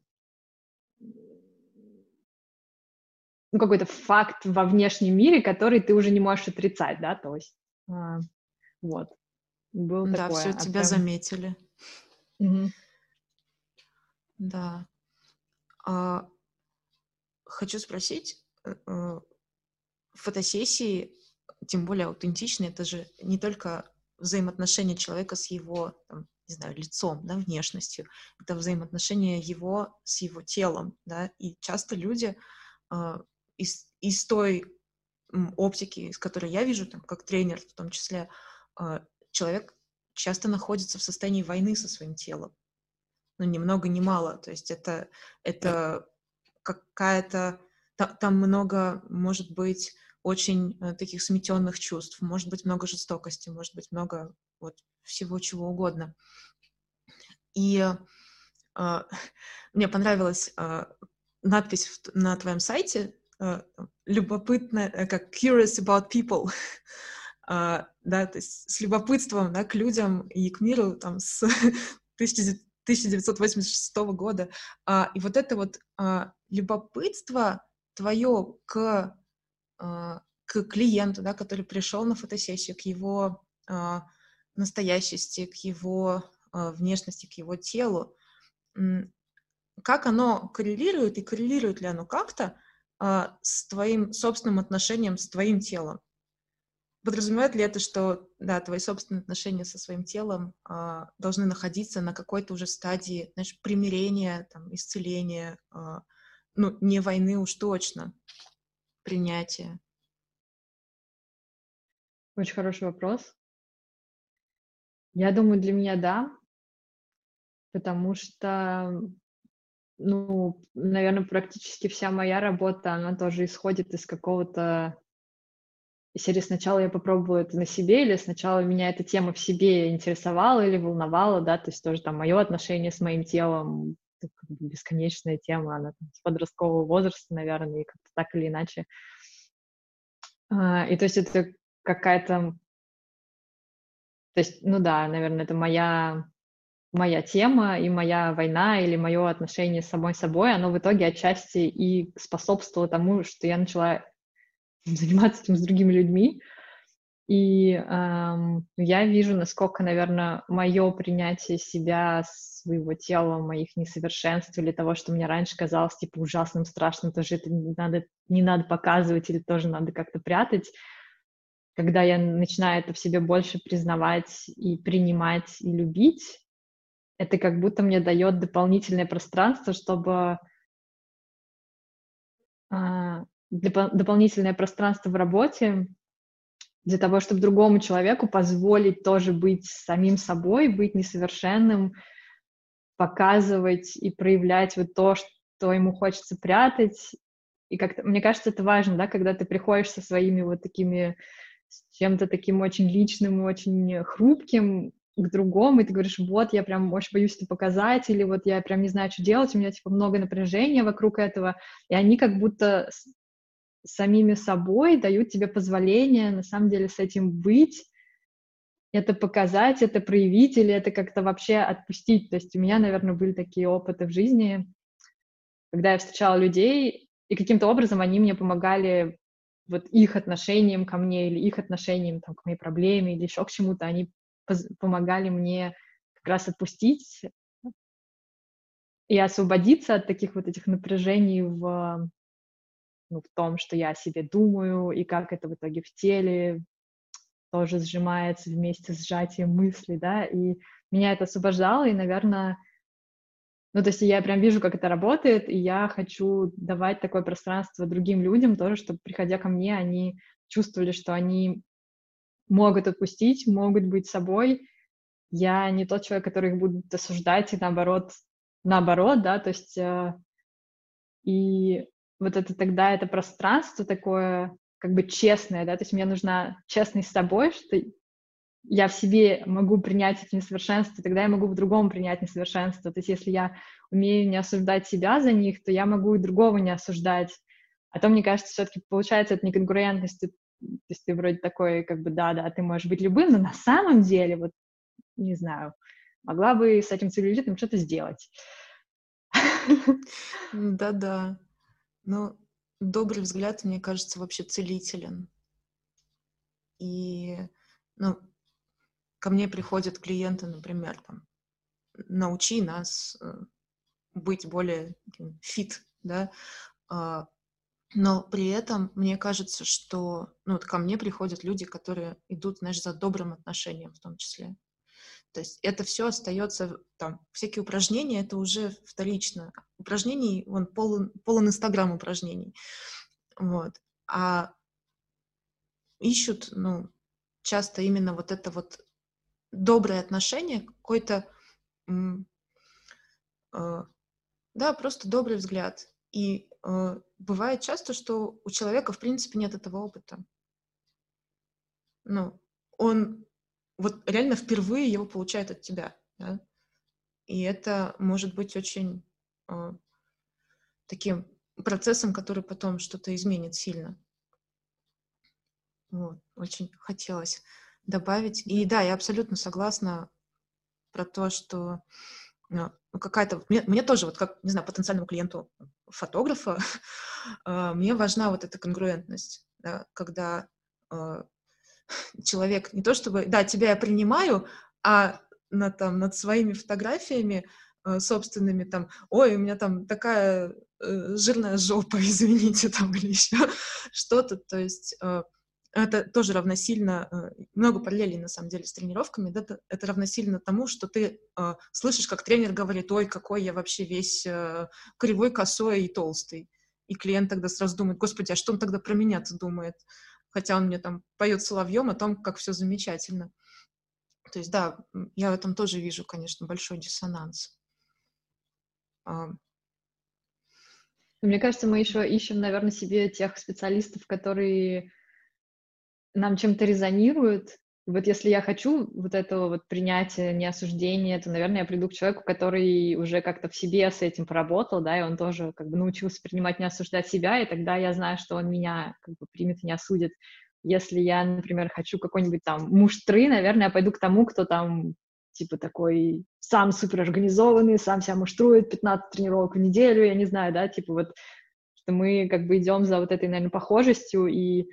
ну, какой-то факт во внешнем мире, который ты уже не можешь отрицать, да, то есть э, вот. Был да, такое. все, а тебя прям... заметили. Угу. Да. А, хочу спросить, э, э, фотосессии, тем более аутентичные, это же не только взаимоотношения человека с его там, не знаю, лицом, да, внешностью, это взаимоотношение его с его телом, да, и часто люди э, из, из той оптики, из которой я вижу, там, как тренер в том числе, э, человек часто находится в состоянии войны со своим телом. Ну, ни много, ни мало. То есть это, это какая-то... Там, там много, может быть, очень э, таких сметенных чувств, может быть, много жестокости, может быть, много вот всего чего угодно. И э, (laughs) мне понравилась э, надпись в, на твоем сайте э, любопытно, э, как curious about people, э, (laughs) да, то есть с любопытством, да, к людям и к миру там с (laughs) 1986 года. А, и вот это вот а, любопытство твое к, а, к клиенту, да, который пришел на фотосессию, к его а, настоящести, к его э, внешности, к его телу, как оно коррелирует и коррелирует ли оно как-то а, с твоим собственным отношением с твоим телом? Подразумевает ли это, что да, твои собственные отношения со своим телом а, должны находиться на какой-то уже стадии, знаешь, примирения, там, исцеления, а, ну, не войны уж точно, принятия? Очень хороший вопрос. Я думаю, для меня да, потому что, ну, наверное, практически вся моя работа, она тоже исходит из какого-то серии сначала я попробую это на себе, или сначала меня эта тема в себе интересовала или волновала, да, то есть тоже там мое отношение с моим телом, бесконечная тема, она там, с подросткового возраста, наверное, и как-то так или иначе. А, и то есть это какая-то то есть, ну да, наверное, это моя, моя тема и моя война или мое отношение с самой собой, оно в итоге отчасти и способствовало тому, что я начала (laughs) заниматься этим с другими людьми. И эм, я вижу, насколько, наверное, мое принятие себя, своего тела, моих несовершенств или того, что мне раньше казалось типа ужасным, страшным, тоже это не надо, не надо показывать или тоже надо как-то прятать, когда я начинаю это в себе больше признавать и принимать и любить, это как будто мне дает дополнительное пространство, чтобы а, дополнительное пространство в работе, для того, чтобы другому человеку позволить тоже быть самим собой, быть несовершенным, показывать и проявлять вот то, что ему хочется прятать. И как-то, мне кажется, это важно, да, когда ты приходишь со своими вот такими, с чем-то таким очень личным, очень хрупким к другому, и ты говоришь, вот, я прям очень боюсь это показать, или вот я прям не знаю, что делать, у меня, типа, много напряжения вокруг этого, и они как будто самими собой дают тебе позволение на самом деле с этим быть, это показать, это проявить или это как-то вообще отпустить. То есть у меня, наверное, были такие опыты в жизни, когда я встречала людей, и каким-то образом они мне помогали вот их отношениям ко мне или их отношениям там, к моей проблеме или еще к чему-то, они помогали мне как раз отпустить и освободиться от таких вот этих напряжений в ну, в том, что я о себе думаю, и как это в итоге в теле тоже сжимается вместе с сжатием мыслей, да, и меня это освобождало, и, наверное, ну, то есть я прям вижу, как это работает, и я хочу давать такое пространство другим людям тоже, чтобы, приходя ко мне, они чувствовали, что они могут отпустить, могут быть собой. Я не тот человек, который их будет осуждать, и наоборот, наоборот, да, то есть э, и вот это тогда это пространство такое как бы честное, да, то есть мне нужна честность с собой, что я в себе могу принять эти несовершенства, тогда я могу в другом принять несовершенство. То есть если я умею не осуждать себя за них, то я могу и другого не осуждать. А то, мне кажется, все-таки получается это неконкурентность. То есть ты вроде такой, как бы, да-да, ты можешь быть любым, но на самом деле, вот, не знаю, могла бы с этим целлюлитом что-то сделать. (laughs) Да-да. Но добрый взгляд, мне кажется, вообще целителен. И, ну, ко мне приходят клиенты, например, там, научи нас э, быть более фит, да, а, но при этом мне кажется, что ну, вот ко мне приходят люди, которые идут, знаешь, за добрым отношением в том числе. То есть это все остается, там, всякие упражнения, это уже вторично. Упражнений, он полон, полон Инстаграм упражнений. Вот. А ищут, ну, часто именно вот это вот доброе отношение, какой-то, э, да, просто добрый взгляд. И э, бывает часто, что у человека, в принципе, нет этого опыта. Ну, он вот реально впервые его получает от тебя, да? И это может быть очень э, таким процессом, который потом что-то изменит сильно. Вот, очень хотелось добавить. И да, я абсолютно согласна про то, что ну, какая-то... Мне, мне тоже, вот как, не знаю, потенциальному клиенту фотографа, э, (laughs) мне важна вот эта конгруентность, да, когда человек не то чтобы, да, тебя я принимаю, а на, там, над своими фотографиями э, собственными там, ой, у меня там такая э, жирная жопа, (laughs) извините, там, или еще что-то, то есть э, это тоже равносильно, э, много параллелей на самом деле с тренировками, да, это, это равносильно тому, что ты э, слышишь, как тренер говорит, ой, какой я вообще весь э, кривой, косой и толстый. И клиент тогда сразу думает, господи, а что он тогда про меня-то думает? Хотя он мне там поет соловьем о том, как все замечательно. То есть, да, я в этом тоже вижу, конечно, большой диссонанс. Мне кажется, мы еще ищем, наверное, себе тех специалистов, которые нам чем-то резонируют, вот если я хочу вот этого вот принятия, не осуждения, то, наверное, я приду к человеку, который уже как-то в себе с этим поработал, да, и он тоже как бы научился принимать, не осуждать себя, и тогда я знаю, что он меня как бы примет и не осудит. Если я, например, хочу какой-нибудь там муштры, наверное, я пойду к тому, кто там типа такой сам супер организованный, сам себя муштрует, 15 тренировок в неделю, я не знаю, да, типа вот, что мы как бы идем за вот этой, наверное, похожестью, и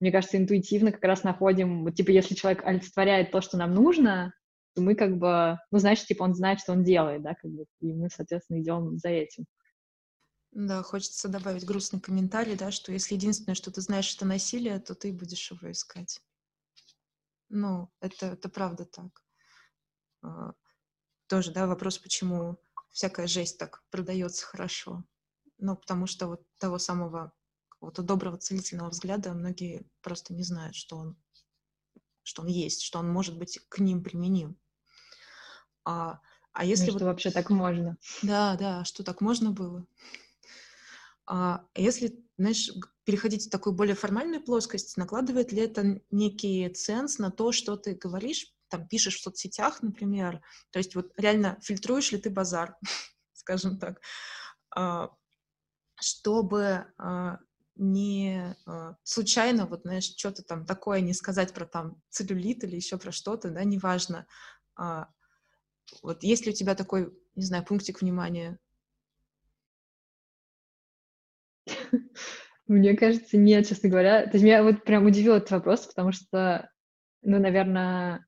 мне кажется, интуитивно как раз находим, вот, типа, если человек олицетворяет то, что нам нужно, то мы как бы, ну, значит, типа, он знает, что он делает, да, как бы, и мы, соответственно, идем за этим. Да, хочется добавить грустный комментарий, да, что если единственное, что ты знаешь, это насилие, то ты будешь его искать. Ну, это, это правда так. А, тоже, да, вопрос, почему всякая жесть так продается хорошо. Ну, потому что вот того самого какого-то доброго целительного взгляда многие просто не знают, что он что он есть, что он может быть к ним применим. А, а если ну, вот... что вообще так можно? Да, да, что так можно было. А если, знаешь, переходить в такую более формальную плоскость, накладывает ли это некий ценз на то, что ты говоришь, там, пишешь в соцсетях, например, то есть вот реально фильтруешь ли ты базар, (laughs) скажем так, а, чтобы а, не случайно, вот, знаешь, что-то там такое не сказать про там целлюлит или еще про что-то, да, неважно. Вот есть ли у тебя такой, не знаю, пунктик внимания Мне кажется, нет, честно говоря. То есть меня вот прям удивил этот вопрос, потому что, ну, наверное,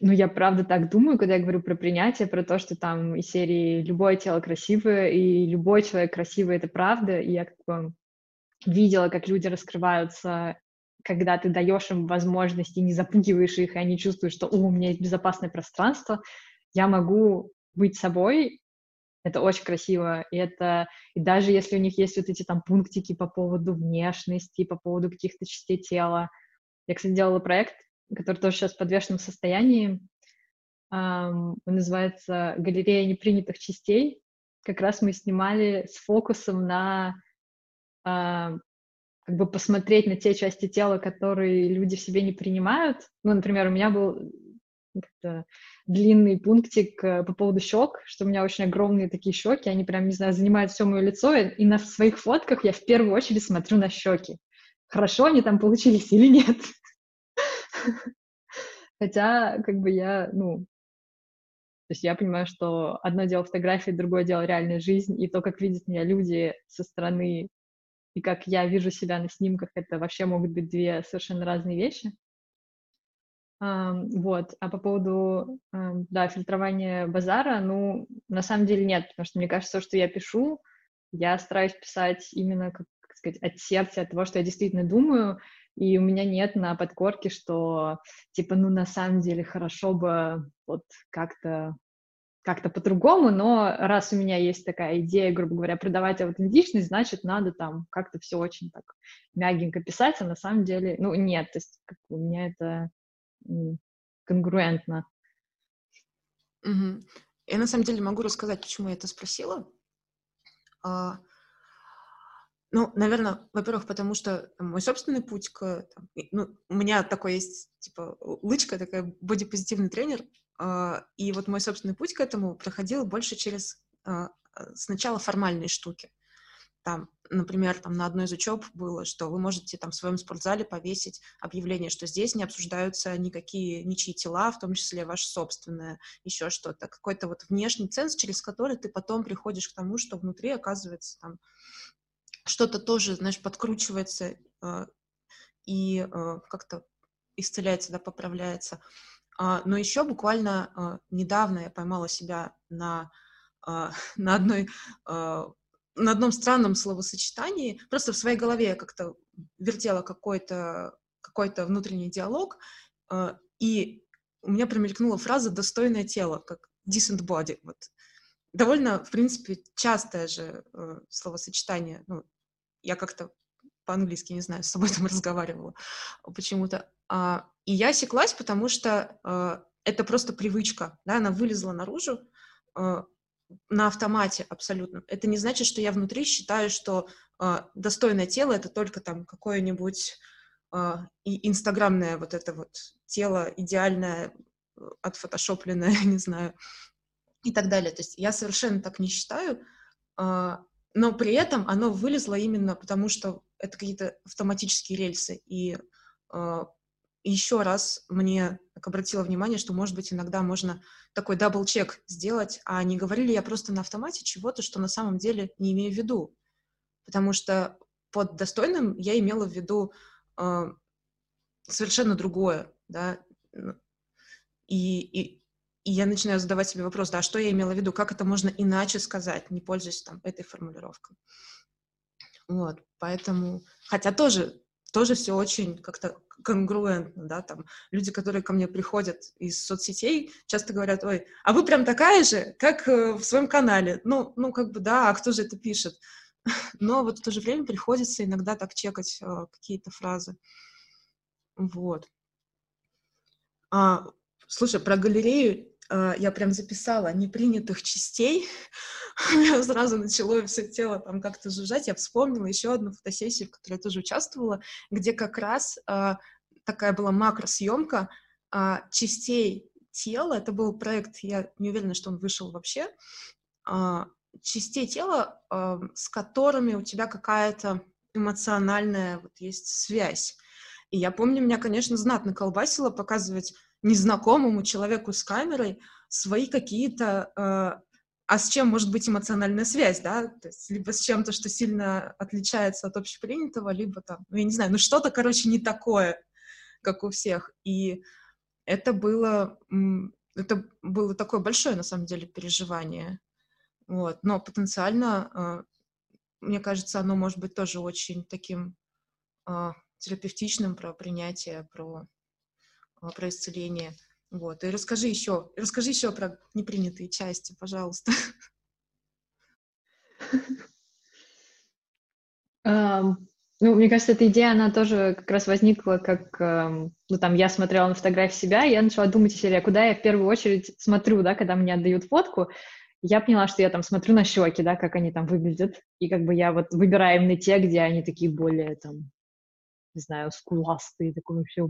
ну, я правда так думаю, когда я говорю про принятие, про то, что там из серии «любое тело красивое», и «любой человек красивый» — это правда, и я как бы видела, как люди раскрываются, когда ты даешь им возможность и не запугиваешь их, и они чувствуют, что «О, у меня есть безопасное пространство», я могу быть собой, это очень красиво, и это, и даже если у них есть вот эти там пунктики по поводу внешности, по поводу каких-то частей тела. Я, кстати, делала проект, который тоже сейчас в подвешенном состоянии, он называется «Галерея непринятых частей». Как раз мы снимали с фокусом на uh, как бы посмотреть на те части тела, которые люди в себе не принимают. Ну, например, у меня был как-то длинный пунктик э, по поводу щек, что у меня очень огромные такие щеки, они прям, не знаю, занимают все мое лицо, и на своих фотках я в первую очередь смотрю на щеки. Хорошо они там получились или нет. (laughs) Хотя, как бы я, ну, то есть я понимаю, что одно дело фотографии, другое дело реальная жизнь, и то, как видят меня люди со стороны, и как я вижу себя на снимках, это вообще могут быть две совершенно разные вещи. Вот. А по поводу, да, фильтрования базара, ну, на самом деле нет, потому что мне кажется, что я пишу, я стараюсь писать именно, как сказать, от сердца, от того, что я действительно думаю, и у меня нет на подкорке, что, типа, ну, на самом деле хорошо бы вот как-то как-то по-другому, но раз у меня есть такая идея, грубо говоря, продавать аутентичность, значит, надо там как-то все очень так мягенько писать, а на самом деле, ну, нет, то есть как, у меня это конгруентно. Угу. Я на самом деле могу рассказать, почему я это спросила. А, ну, наверное, во-первых, потому что мой собственный путь к... Там, ну, у меня такой есть, типа, лычка, такая бодипозитивный тренер, а, и вот мой собственный путь к этому проходил больше через а, сначала формальные штуки там, например, там на одной из учеб было, что вы можете там в своем спортзале повесить объявление, что здесь не обсуждаются никакие ничьи тела, в том числе ваше собственное, еще что-то. Какой-то вот внешний ценз, через который ты потом приходишь к тому, что внутри, оказывается, там что-то тоже, знаешь, подкручивается э, и э, как-то исцеляется, да, поправляется. А, но еще буквально э, недавно я поймала себя на, э, (laughs) на одной э, на одном странном словосочетании, просто в своей голове я как-то вертела какой-то какой-то внутренний диалог, э, и у меня промелькнула фраза «достойное тело», как decent body. Вот. Довольно, в принципе, частое же э, словосочетание. Ну, я как-то по-английски, не знаю, с собой (laughs) там разговаривала почему-то. А, и я осеклась, потому что э, это просто привычка, да, она вылезла наружу, э, на автомате абсолютно. Это не значит, что я внутри считаю, что э, достойное тело это только там какое-нибудь э, и инстаграмное вот это вот тело идеальное, отфотошопленное, (laughs) не знаю, и так далее. То есть я совершенно так не считаю, э, но при этом оно вылезло именно потому, что это какие-то автоматические рельсы, и э, еще раз мне так обратила внимание, что, может быть, иногда можно такой double-check сделать, а не говорю ли я просто на автомате чего-то, что на самом деле не имею в виду. Потому что под достойным я имела в виду э, совершенно другое, да, и, и, и я начинаю задавать себе вопрос, да, а что я имела в виду, как это можно иначе сказать, не пользуясь там этой формулировкой. Вот, поэтому, хотя тоже, тоже все очень как-то конгруентно, да, там люди, которые ко мне приходят из соцсетей, часто говорят, ой, а вы прям такая же, как э, в своем канале. Ну, ну, как бы, да, а кто же это пишет? (laughs) но вот в то же время приходится иногда так чекать э, какие-то фразы. Вот. А, слушай, про галерею я прям записала непринятых частей. (laughs) У меня сразу начало все тело там как-то жужжать. Я вспомнила еще одну фотосессию, в которой я тоже участвовала, где как раз э, такая была макросъемка э, частей тела. Это был проект, я не уверена, что он вышел вообще. Частей тела, с которыми у тебя какая-то эмоциональная вот есть связь. И я помню, меня, конечно, знатно колбасило показывать незнакомому человеку с камерой свои какие-то... Э, а с чем может быть эмоциональная связь, да? То есть либо с чем-то, что сильно отличается от общепринятого, либо там, ну, я не знаю, ну что-то, короче, не такое, как у всех. И это было... Это было такое большое, на самом деле, переживание. Вот. Но потенциально, э, мне кажется, оно может быть тоже очень таким э, терапевтичным про принятие, про, про исцеление. Вот. И расскажи еще, расскажи еще про непринятые части, пожалуйста. Ну, мне кажется, эта идея, она тоже как раз возникла, как, um, ну, там, я смотрела на фотографии себя, и я начала думать о себе, куда я в первую очередь смотрю, да, когда мне отдают фотку, я поняла, что я там смотрю на щеки, да, как они там выглядят, и как бы я вот выбираю именно те, где они такие более там, не знаю, скуластые, такой вообще,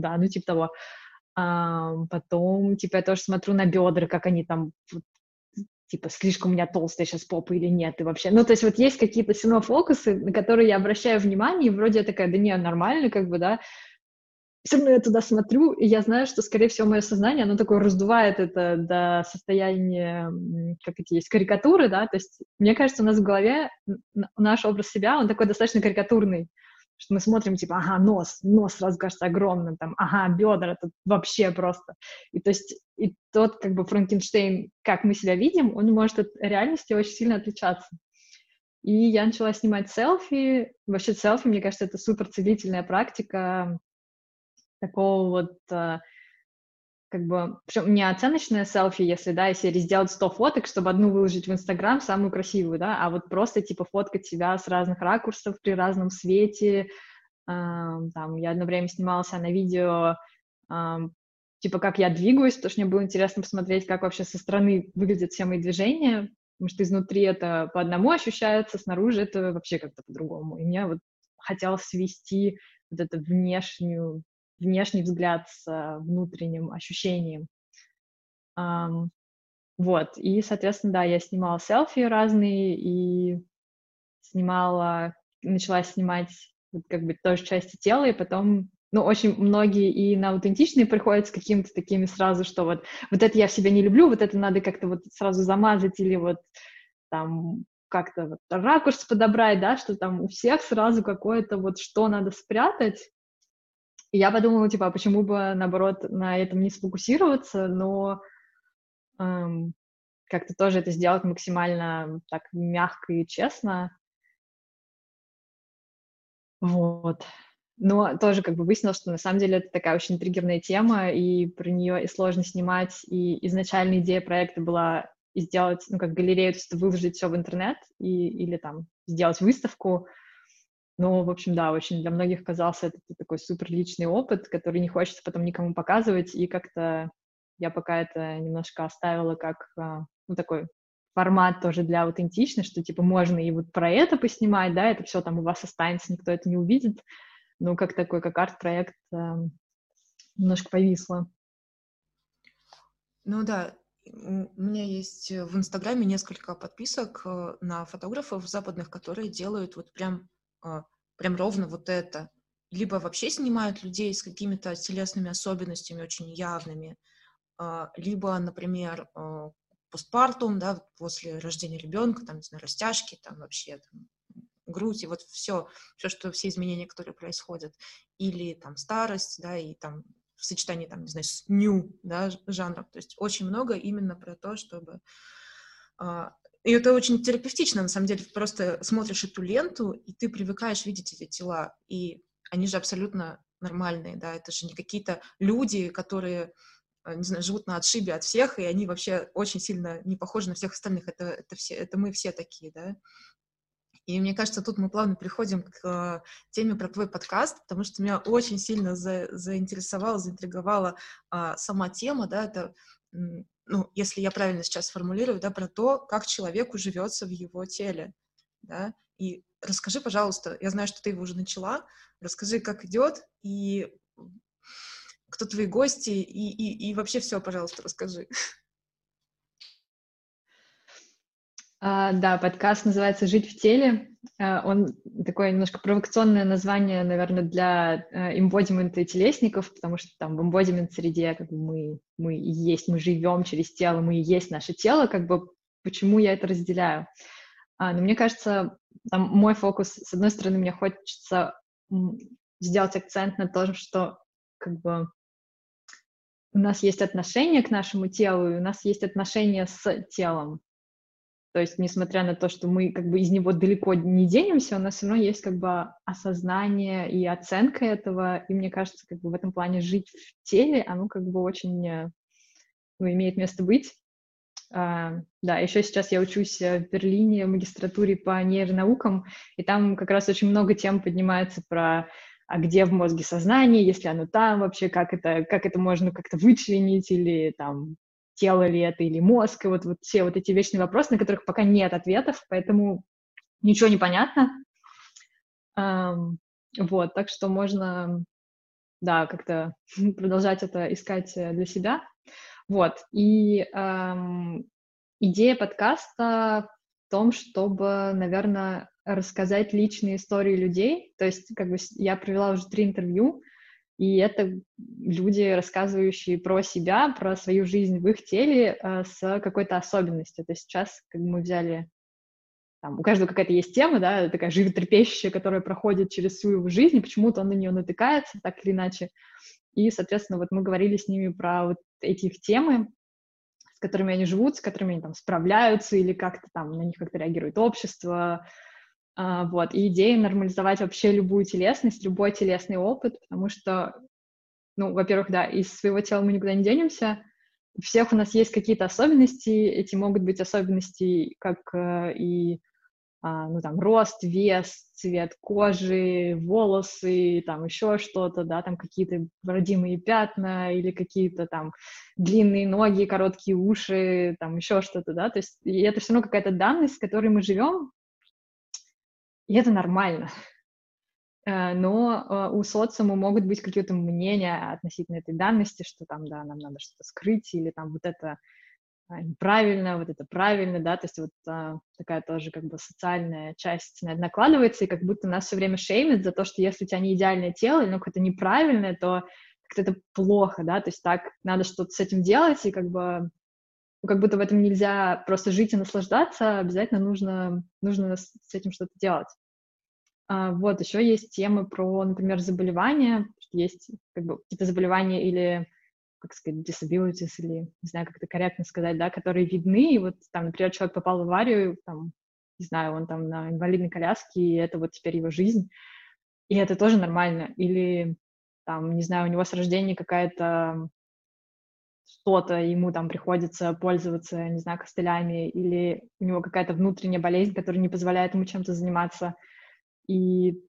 да, ну типа того. А, потом, типа, я тоже смотрю на бедра, как они там, типа, слишком у меня толстая сейчас попа или нет, и вообще, ну, то есть вот есть какие-то все фокусы, на которые я обращаю внимание, и вроде я такая, да не, нормально, как бы, да, все равно я туда смотрю, и я знаю, что, скорее всего, мое сознание, оно такое раздувает это до состояния, как эти есть, карикатуры, да, то есть, мне кажется, у нас в голове наш образ себя, он такой достаточно карикатурный, что мы смотрим, типа, ага, нос, нос сразу кажется огромным, там, ага, бедра, это вообще просто. И то есть, и тот, как бы, Франкенштейн, как мы себя видим, он может от реальности очень сильно отличаться. И я начала снимать селфи. Вообще селфи, мне кажется, это супер целительная практика, такого вот э, как бы, причем не оценочное селфи, если, да, если сделать 100 фоток, чтобы одну выложить в Инстаграм, самую красивую, да, а вот просто, типа, фоткать себя с разных ракурсов, при разном свете, э, там, я одно время снималась на видео, э, типа, как я двигаюсь, потому что мне было интересно посмотреть, как вообще со стороны выглядят все мои движения, потому что изнутри это по одному ощущается, снаружи это вообще как-то по-другому, и мне вот хотелось свести вот эту внешнюю внешний взгляд с э, внутренним ощущением. Вот, и, соответственно, да, я снимала селфи разные и снимала, начала снимать как бы тоже части тела, и потом, ну, очень многие и на аутентичные приходят с какими-то такими сразу, что вот, вот это я в себя не люблю, вот это надо как-то вот сразу замазать или вот там как-то вот ракурс подобрать, да, что там у всех сразу какое-то вот что надо спрятать, и я подумала, типа, а почему бы, наоборот, на этом не сфокусироваться, но эм, как-то тоже это сделать максимально так мягко и честно. Вот. Но тоже как бы выяснилось, что на самом деле это такая очень триггерная тема, и про нее и сложно снимать. И изначальная идея проекта была сделать, ну, как галерею, то есть выложить все в интернет и, или там сделать выставку, ну, в общем, да, очень для многих казался это такой супер личный опыт, который не хочется потом никому показывать, и как-то я пока это немножко оставила как, а, ну, такой формат тоже для аутентичности, что, типа, можно и вот про это поснимать, да, это все там у вас останется, никто это не увидит, ну, как такой, как арт-проект немножко повисло. Ну да, у меня есть в Инстаграме несколько подписок э, на фотографов западных, которые делают вот прям прям ровно вот это. Либо вообще снимают людей с какими-то телесными особенностями очень явными, а, либо, например, а, постпартум, да, после рождения ребенка, там, не знаю, растяжки, там вообще там, грудь, и вот все, все, что все изменения, которые происходят, или там старость, да, и там в сочетании, там, не знаю, с ню, да, жанров, то есть очень много именно про то, чтобы и это очень терапевтично, на самом деле. Просто смотришь эту ленту, и ты привыкаешь видеть эти тела. И они же абсолютно нормальные, да, это же не какие-то люди, которые, э, не знаю, живут на отшибе от всех, и они вообще очень сильно не похожи на всех остальных. Это, это, все, это мы все такие, да. И мне кажется, тут мы плавно приходим к э, теме про твой подкаст, потому что меня очень сильно за, заинтересовала, заинтриговала э, сама тема, да, это, ну, если я правильно сейчас формулирую, да, про то, как человеку живется в его теле, да, и расскажи, пожалуйста, я знаю, что ты его уже начала, расскажи, как идет, и кто твои гости, и, и, и вообще все, пожалуйста, расскажи. А, да, подкаст называется «Жить в теле». А, он такое немножко провокационное название, наверное, для эмбодимента и телесников, потому что там в эмбодимент среде как бы мы, мы есть, мы живем через тело, мы и есть наше тело, как бы почему я это разделяю. А, но мне кажется, там мой фокус, с одной стороны, мне хочется сделать акцент на том, что как бы у нас есть отношение к нашему телу, и у нас есть отношение с телом. То есть, несмотря на то, что мы как бы из него далеко не денемся, у нас все равно есть как бы осознание и оценка этого, и мне кажется, как бы в этом плане жить в теле, оно как бы очень э, ну, имеет место быть. Uh, да, еще сейчас я учусь в Берлине в магистратуре по нейронаукам, и там как раз очень много тем поднимается про а где в мозге сознание, если оно там вообще, как это, как это можно как-то вычленить, или там тело ли это или мозг, и вот, вот все вот эти вечные вопросы, на которых пока нет ответов, поэтому ничего не понятно. Um, вот, так что можно, да, как-то (laughs) продолжать это искать э, для себя. Вот, и um, идея подкаста в том, чтобы, наверное, рассказать личные истории людей. То есть, как бы я провела уже три интервью, и это люди, рассказывающие про себя, про свою жизнь в их теле э, с какой-то особенностью. То есть сейчас как мы взяли, там, у каждого какая-то есть тема, да, такая животрепещущая, которая проходит через всю его жизнь, почему-то он на нее натыкается так или иначе. И, соответственно, вот мы говорили с ними про вот эти их темы, с которыми они живут, с которыми они там справляются, или как-то там на них как-то реагирует общество, а, вот, и идея нормализовать вообще любую телесность, любой телесный опыт, потому что, ну, во-первых, да, из своего тела мы никуда не денемся, у всех у нас есть какие-то особенности, эти могут быть особенности как э, и, а, ну, там, рост, вес, цвет кожи, волосы, там, еще что-то, да, там, какие-то родимые пятна или какие-то там длинные ноги, короткие уши, там, еще что-то, да, то есть и это все равно какая-то данность, с которой мы живем, и это нормально. Э, но э, у социума могут быть какие-то мнения относительно этой данности, что там, да, нам надо что-то скрыть, или там вот это а, неправильно, вот это правильно, да, то есть вот а, такая тоже как бы социальная часть накладывается, и как будто нас все время шеймит за то, что если у тебя не идеальное тело, или ну, какое-то неправильное, то как-то это плохо, да, то есть так надо что-то с этим делать, и как бы как будто в этом нельзя просто жить и наслаждаться, обязательно нужно, нужно с этим что-то делать. А, вот, еще есть темы про, например, заболевания, есть как бы какие-то заболевания или, как сказать, disabilities, или, не знаю, как это корректно сказать, да, которые видны, и вот там, например, человек попал в аварию, там, не знаю, он там на инвалидной коляске, и это вот теперь его жизнь, и это тоже нормально. Или, там, не знаю, у него с рождения какая-то что-то, ему там приходится пользоваться, не знаю, костылями, или у него какая-то внутренняя болезнь, которая не позволяет ему чем-то заниматься. И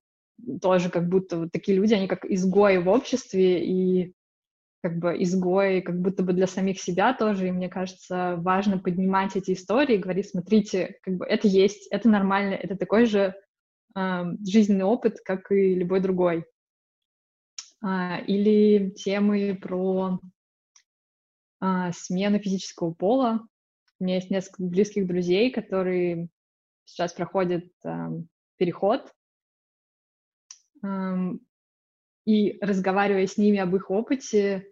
тоже как будто вот такие люди, они как изгои в обществе, и как бы изгои как будто бы для самих себя тоже, и мне кажется, важно поднимать эти истории и говорить, смотрите, как бы это есть, это нормально, это такой же э, жизненный опыт, как и любой другой. А, или темы про а, смену физического пола. У меня есть несколько близких друзей, которые сейчас проходят а, переход. А, и разговаривая с ними об их опыте,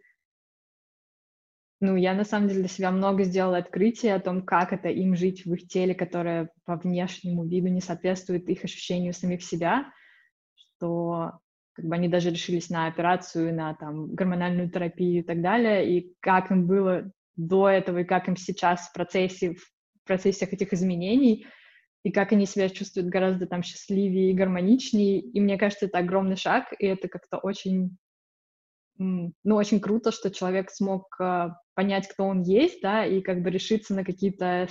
ну, я на самом деле для себя много сделала открытий о том, как это им жить в их теле, которое по внешнему виду не соответствует их ощущению самих себя, что как бы они даже решились на операцию, на там гормональную терапию и так далее, и как им было до этого, и как им сейчас в процессе, в процессе этих изменений, и как они себя чувствуют гораздо там счастливее и гармоничнее, и мне кажется, это огромный шаг, и это как-то очень, ну, очень круто, что человек смог uh, понять, кто он есть, да, и как бы решиться на какие-то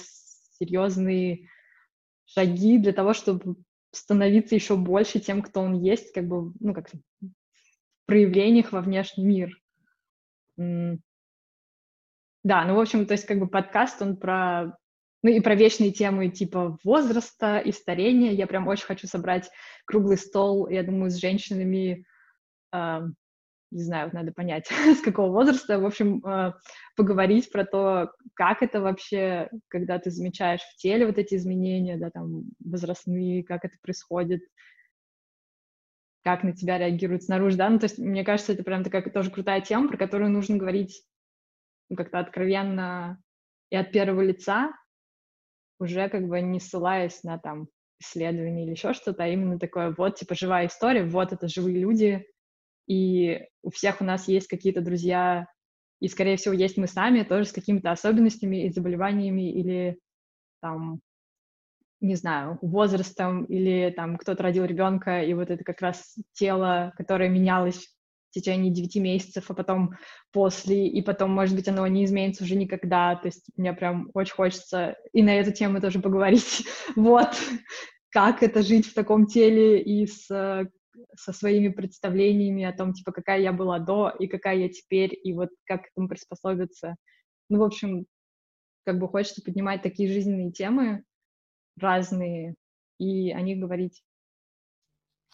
серьезные шаги для того, чтобы становиться еще больше тем, кто он есть, как бы, ну, как в проявлениях во внешний мир. Да, ну, в общем, то есть как бы подкаст, он про, ну, и про вечные темы типа возраста и старения. Я прям очень хочу собрать круглый стол, я думаю, с женщинами, э, не знаю, надо понять, (laughs) с какого возраста, в общем, э, поговорить про то, как это вообще, когда ты замечаешь в теле вот эти изменения, да, там, возрастные, как это происходит, как на тебя реагируют снаружи, да, ну, то есть, мне кажется, это прям такая тоже крутая тема, про которую нужно говорить ну, как-то откровенно и от первого лица, уже как бы не ссылаясь на там исследования или еще что-то, а именно такое вот, типа, живая история, вот это живые люди, и у всех у нас есть какие-то друзья, и, скорее всего, есть мы сами тоже с какими-то особенностями и заболеваниями или там, не знаю, возрастом, или там кто-то родил ребенка, и вот это как раз тело, которое менялось течение 9 месяцев, а потом после, и потом, может быть, оно не изменится уже никогда. То есть мне прям очень хочется и на эту тему тоже поговорить. (laughs) вот, как это жить в таком теле и с, со своими представлениями о том, типа, какая я была до и какая я теперь, и вот как к этому приспособиться. Ну, в общем, как бы хочется поднимать такие жизненные темы разные и о них говорить.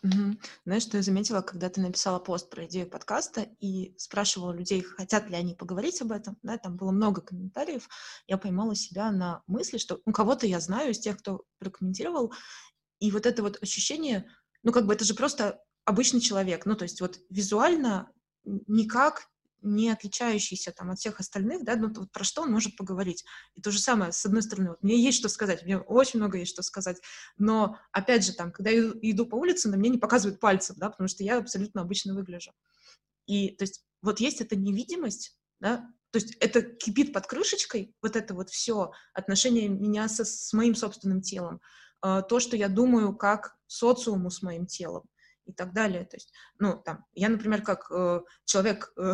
Мгм. Знаешь, что я заметила, когда ты написала пост про идею подкаста и спрашивала людей, хотят ли они поговорить об этом, да, там было много комментариев, я поймала себя на мысли, что у кого-то я знаю из тех, кто прокомментировал, и вот это вот ощущение, ну, как бы это же просто обычный человек, ну, то есть вот визуально никак не отличающийся там от всех остальных, да, ну, вот про что он может поговорить. И то же самое, с одной стороны, вот, мне есть что сказать, мне очень много есть что сказать, но, опять же, там, когда я иду по улице, на мне не показывают пальцем, да, потому что я абсолютно обычно выгляжу. И, то есть, вот есть эта невидимость, да, то есть это кипит под крышечкой, вот это вот все, отношение меня со, с моим собственным телом, э, то, что я думаю, как социуму с моим телом, и так далее. То есть, ну, там, я, например, как э, человек, э,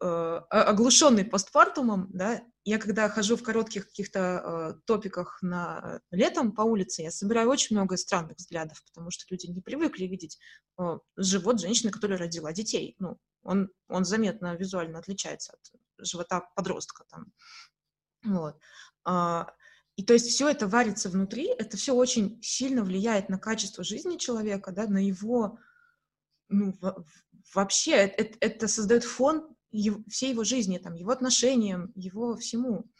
э, оглушенный постпартумом, да, я когда хожу в коротких каких-то э, топиках на летом по улице, я собираю очень много странных взглядов, потому что люди не привыкли видеть э, живот женщины, которая родила детей. Ну, он, он заметно визуально отличается от живота подростка там. Вот. А, и то есть все это варится внутри, это все очень сильно влияет на качество жизни человека, да, на его, ну, вообще, это, это создает фон всей его жизни, там, его отношениям, его всему.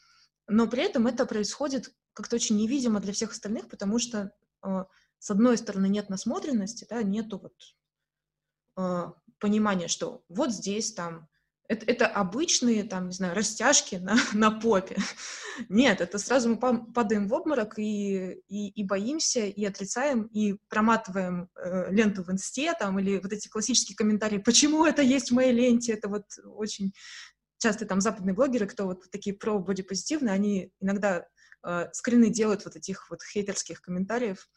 Но при этом это происходит как-то очень невидимо для всех остальных, потому что, э, с одной стороны, нет насмотренности, да, нету вот э, понимания, что вот здесь там это, это обычные, там, не знаю, растяжки на, (laughs) на попе. Нет, это сразу мы падаем в обморок и, и, и боимся, и отрицаем, и проматываем э, ленту в инсте, там, или вот эти классические комментарии, почему это есть в моей ленте, это вот очень часто там западные блогеры, кто вот такие про бодипозитивные, они иногда э, скрины делают вот этих вот хейтерских комментариев,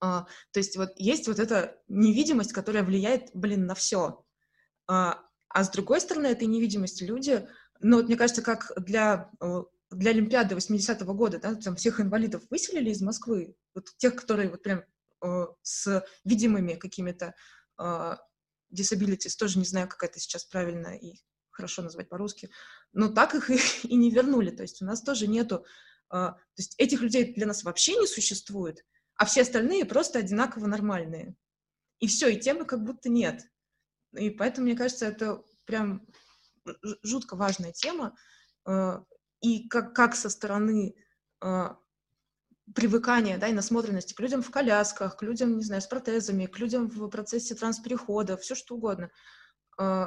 Uh, то есть вот есть вот эта невидимость, которая влияет, блин, на все. А, а с другой стороны, этой невидимости люди, ну, вот мне кажется, как для, э, для Олимпиады 80-го года, да, там всех инвалидов выселили из Москвы, вот тех, которые вот прям э, с видимыми какими-то э, disabilities, тоже не знаю, как это сейчас правильно и хорошо назвать по-русски, но так их и, (laughs) и не вернули, то есть у нас тоже нету, э, то есть этих людей для нас вообще не существует, а все остальные просто одинаково нормальные. И все, и темы как будто нет. И поэтому, мне кажется, это прям жутко важная тема. Э, и как, как со стороны э, привыкания, да, и насмотренности к людям в колясках, к людям, не знаю, с протезами, к людям в процессе трансперехода, все что угодно. Э,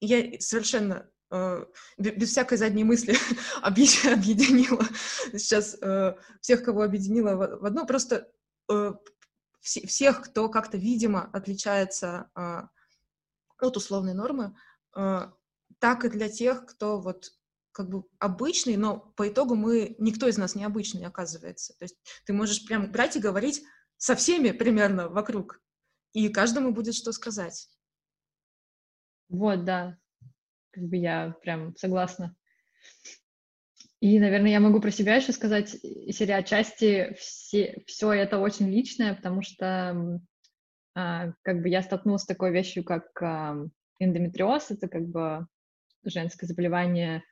я совершенно без всякой задней мысли (laughs) объединила (laughs) сейчас всех, кого объединила в одно, просто всех, кто как-то, видимо, отличается а, от условной нормы, а, так и для тех, кто вот как бы обычный, но по итогу мы, никто из нас не обычный, оказывается. То есть ты можешь прям брать и говорить со всеми примерно вокруг, и каждому будет что сказать. Вот, да. Как бы я прям согласна. И, наверное, я могу про себя еще сказать, серия отчасти все, все это очень личное, потому что а, как бы я столкнулась с такой вещью, как а, эндометриоз, это как бы женское заболевание,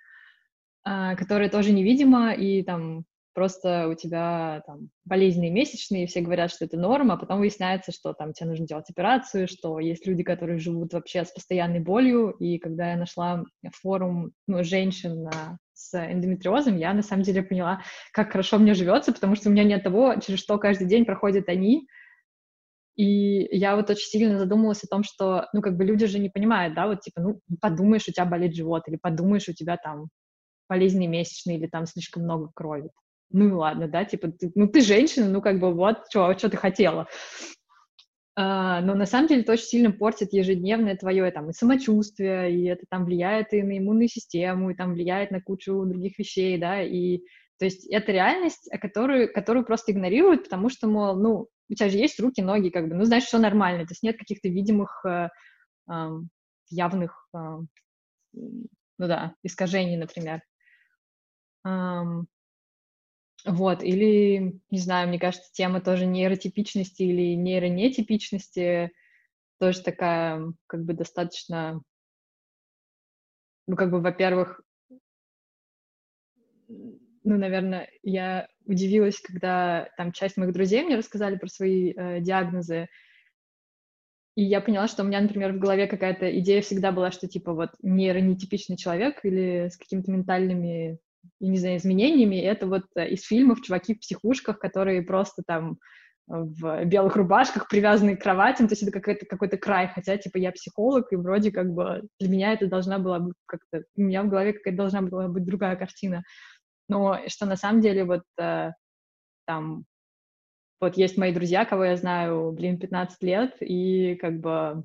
а, которое тоже невидимо, и там просто у тебя там болезненные месячные, и все говорят, что это норма, а потом выясняется, что там тебе нужно делать операцию, что есть люди, которые живут вообще с постоянной болью, и когда я нашла форум ну, женщин с эндометриозом, я на самом деле поняла, как хорошо мне живется, потому что у меня нет того, через что каждый день проходят они, и я вот очень сильно задумалась о том, что, ну, как бы люди же не понимают, да, вот, типа, ну, подумаешь, у тебя болит живот, или подумаешь, у тебя там болезненные месячные, или там слишком много крови ну и ладно, да, типа, ты, ну ты женщина, ну как бы вот, что ты хотела. Uh, но на самом деле это очень сильно портит ежедневное твое там и самочувствие, и это там влияет и на иммунную систему, и там влияет на кучу других вещей, да, и то есть это реальность, которую, которую просто игнорируют, потому что, мол, ну, у тебя же есть руки, ноги, как бы, ну, знаешь, все нормально, то есть нет каких-то видимых э, э, явных, э, ну да, искажений, например. Вот, или, не знаю, мне кажется, тема тоже нейротипичности или нейронетипичности тоже такая, как бы, достаточно, ну, как бы, во-первых, ну, наверное, я удивилась, когда там часть моих друзей мне рассказали про свои э, диагнозы, и я поняла, что у меня, например, в голове какая-то идея всегда была, что, типа, вот нейронетипичный человек или с какими-то ментальными я не знаю, изменениями. Это вот э, из фильмов чуваки в психушках, которые просто там в белых рубашках, привязанные к кроватям, то есть это какой-то какой край, хотя, типа, я психолог, и вроде как бы для меня это должна была быть как-то, у меня в голове какая-то должна была быть другая картина. Но что на самом деле вот э, там, вот есть мои друзья, кого я знаю, блин, 15 лет, и как бы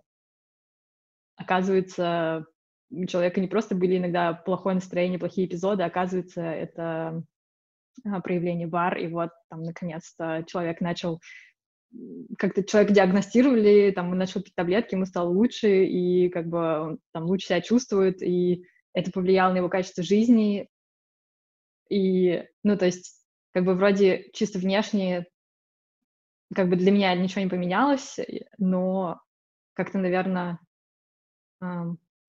оказывается, у человека не просто были иногда плохое настроение, плохие эпизоды, оказывается, это а, проявление бар, и вот там наконец-то человек начал как-то человек диагностировали, там он начал пить таблетки, ему стало лучше, и как бы он там лучше себя чувствует, и это повлияло на его качество жизни. И, ну, то есть, как бы вроде чисто внешне, как бы для меня ничего не поменялось, но как-то, наверное,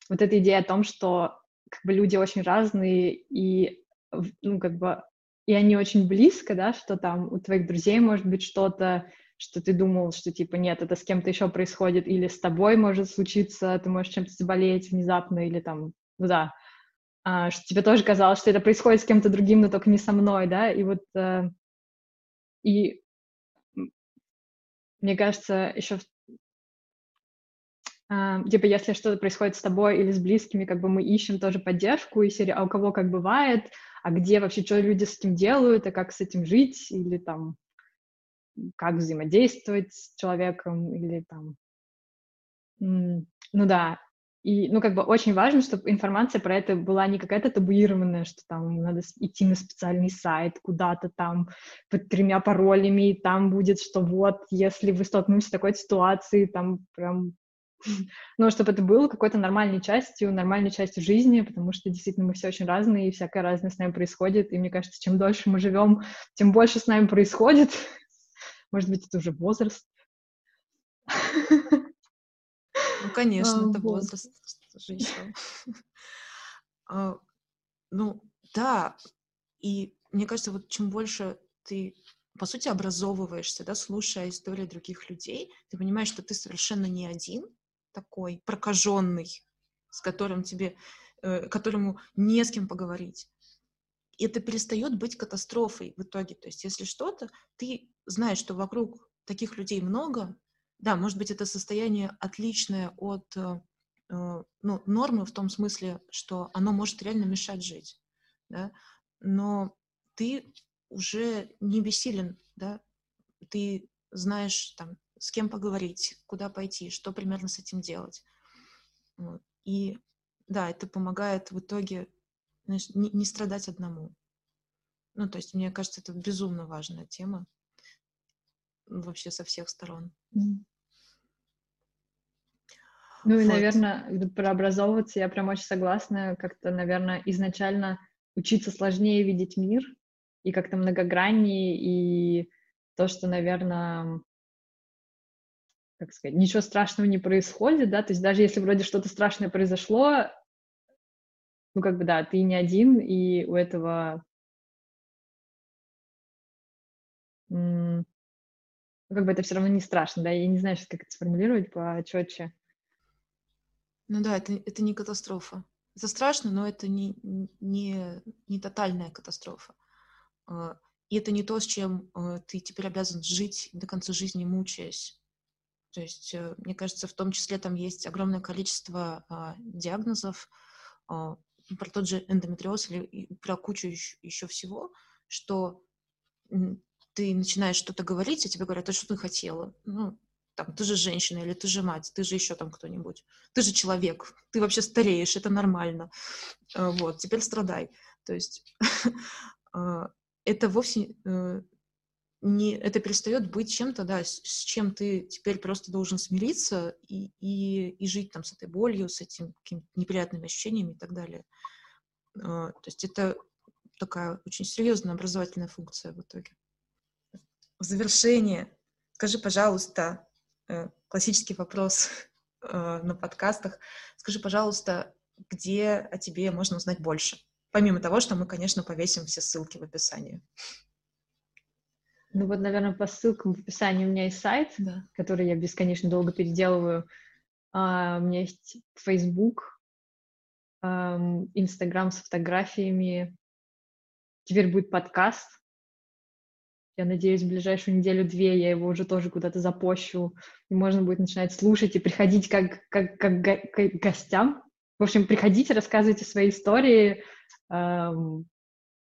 вот эта идея о том, что как бы люди очень разные и ну как бы и они очень близко, да, что там у твоих друзей может быть что-то, что ты думал, что типа нет, это с кем-то еще происходит, или с тобой может случиться, ты можешь чем-то заболеть внезапно, или там, ну да, а, что тебе тоже казалось, что это происходит с кем-то другим, но только не со мной, да, и вот э, и мне кажется, еще Uh, типа, если что-то происходит с тобой или с близкими, как бы мы ищем тоже поддержку и серию, а у кого как бывает, а где вообще, что люди с этим делают, а как с этим жить, или там, как взаимодействовать с человеком, или там, ну да, и, ну, как бы очень важно, чтобы информация про это была не какая-то табуированная, что там надо идти на специальный сайт куда-то там под тремя паролями, и там будет, что вот, если вы столкнулись с такой ситуацией, там прям (laughs) но чтобы это было какой-то нормальной частью, нормальной частью жизни, потому что действительно мы все очень разные, и всякое разное с нами происходит, и мне кажется, чем дольше мы живем, тем больше с нами происходит. (laughs) Может быть, это уже возраст. (laughs) Ну, конечно, а, это вот. возраст же еще. а, ну, да, и мне кажется, вот чем больше ты по сути, образовываешься, да, слушая истории других людей, ты понимаешь, что ты совершенно не один, такой прокаженный, с которым тебе, э, которому не с кем поговорить. И это перестает быть катастрофой в итоге. То есть, если что-то, ты знаешь, что вокруг таких людей много. Да, может быть, это состояние отличное от э, э ну, нормы в том смысле, что оно может реально мешать жить. Да? Но ты уже не бессилен, да? ты знаешь там с кем поговорить, куда пойти, что примерно с этим делать. Вот. И да, это помогает в итоге знаешь, не, не страдать одному. Ну, то есть, мне кажется, это безумно важная тема вообще со всех сторон. Ну и, вот. наверное, прообразовываться я прям очень согласна. Как-то, наверное, изначально учиться сложнее видеть мир и как-то многограннее, и то, что, наверное, как сказать, ничего страшного не происходит, да, то есть даже если вроде что-то страшное произошло, ну, как бы, да, ты не один, и у этого ну, как бы это все равно не страшно, да, я не знаю как это сформулировать почетче. Ну да, это, это не катастрофа. Это страшно, но это не, не, не тотальная катастрофа. А, и это не то, с чем а, ты теперь обязан жить до конца жизни, мучаясь. То есть, э, мне кажется, в том числе там есть огромное количество а, диагнозов про тот же эндометриоз или про кучу еще, еще всего, что ты начинаешь что-то говорить, и тебе говорят, а что ты хотела? Ну, там, ты же женщина, или ты же мать, ты же еще там кто-нибудь. Ты же человек, ты вообще стареешь, это нормально. А, вот, теперь страдай. То есть (laughs) а, это вовсе э, не, это перестает быть чем-то, да, с, с чем ты теперь просто должен смириться и, и, и жить там с этой болью, с этим какими-то неприятными ощущениями и так далее. А, то есть это такая очень серьезная образовательная функция в итоге в завершение скажи, пожалуйста, э, классический вопрос э, на подкастах. Скажи, пожалуйста, где о тебе можно узнать больше? Помимо того, что мы, конечно, повесим все ссылки в описании. Ну вот, наверное, по ссылкам в описании у меня есть сайт, да. который я бесконечно долго переделываю. Uh, у меня есть Facebook, Инстаграм um, с фотографиями. Теперь будет подкаст, я надеюсь, в ближайшую неделю-две я его уже тоже куда-то запощу, и можно будет начинать слушать и приходить как, как, как, как гостям. В общем, приходите, рассказывайте свои истории, эм,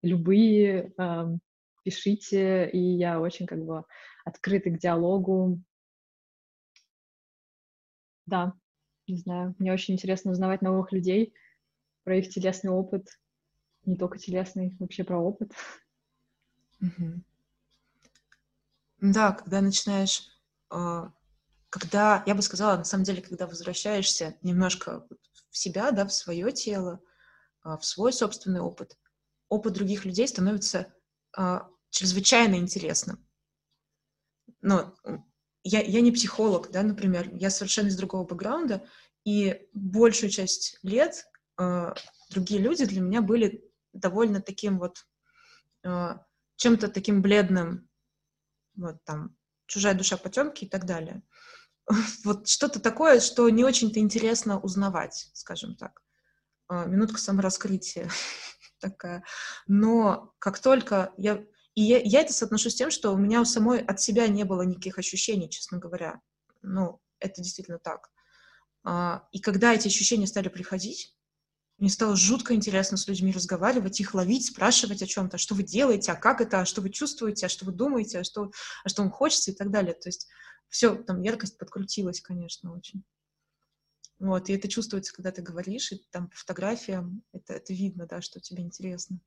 любые, эм, пишите, и я очень как бы открыта к диалогу. Да, не знаю, мне очень интересно узнавать новых людей про их телесный опыт, не только телесный, вообще про опыт. Да, когда начинаешь, а, когда, я бы сказала, на самом деле, когда возвращаешься немножко в себя, да, в свое тело, а, в свой собственный опыт, опыт других людей становится а, чрезвычайно интересным. Но я, я не психолог, да, например, я совершенно из другого бэкграунда, и большую часть лет другие люди для меня были довольно таким вот чем-то таким бледным, вот там «Чужая душа потемки» и так далее. (laughs) Вот что-то такое, что не очень-то интересно узнавать, скажем так. А, минутка самораскрытия (laughs) такая. Но как только я... И я, я это соотношу с тем, что у меня у самой от себя не было никаких ощущений, честно говоря. Ну, это действительно так. А, и когда эти ощущения стали приходить, мне стало жутко интересно с людьми разговаривать, их ловить, спрашивать о чем-то, что вы делаете, а как это, а что вы чувствуете, а что вы думаете, а что, а что вам хочется и так далее. То есть все, там яркость подкрутилась, конечно, очень. Вот, и это чувствуется, когда ты говоришь, и там по фотографиям это, это видно, да, что тебе интересно.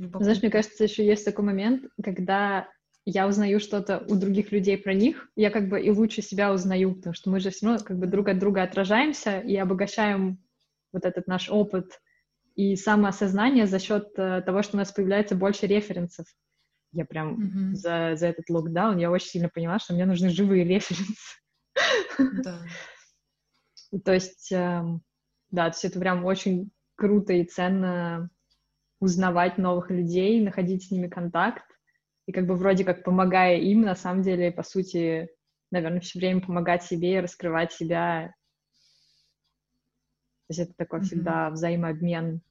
Любопытно. Знаешь, мне кажется, еще есть такой момент, когда я узнаю что-то у других людей про них, я как бы и лучше себя узнаю, потому что мы же все равно как бы друг от друга отражаемся и обогащаем вот этот наш опыт и самоосознание за счет э, того, что у нас появляется больше референсов. Я прям mm-hmm. за, за этот локдаун, я очень сильно поняла, что мне нужны живые референсы. Да. (laughs) То есть, э, да, то есть это прям очень круто и ценно узнавать новых людей, находить с ними контакт, и как бы вроде как помогая им, на самом деле, по сути, наверное, все время помогать себе раскрывать себя. То есть это такой mm-hmm. всегда взаимообмен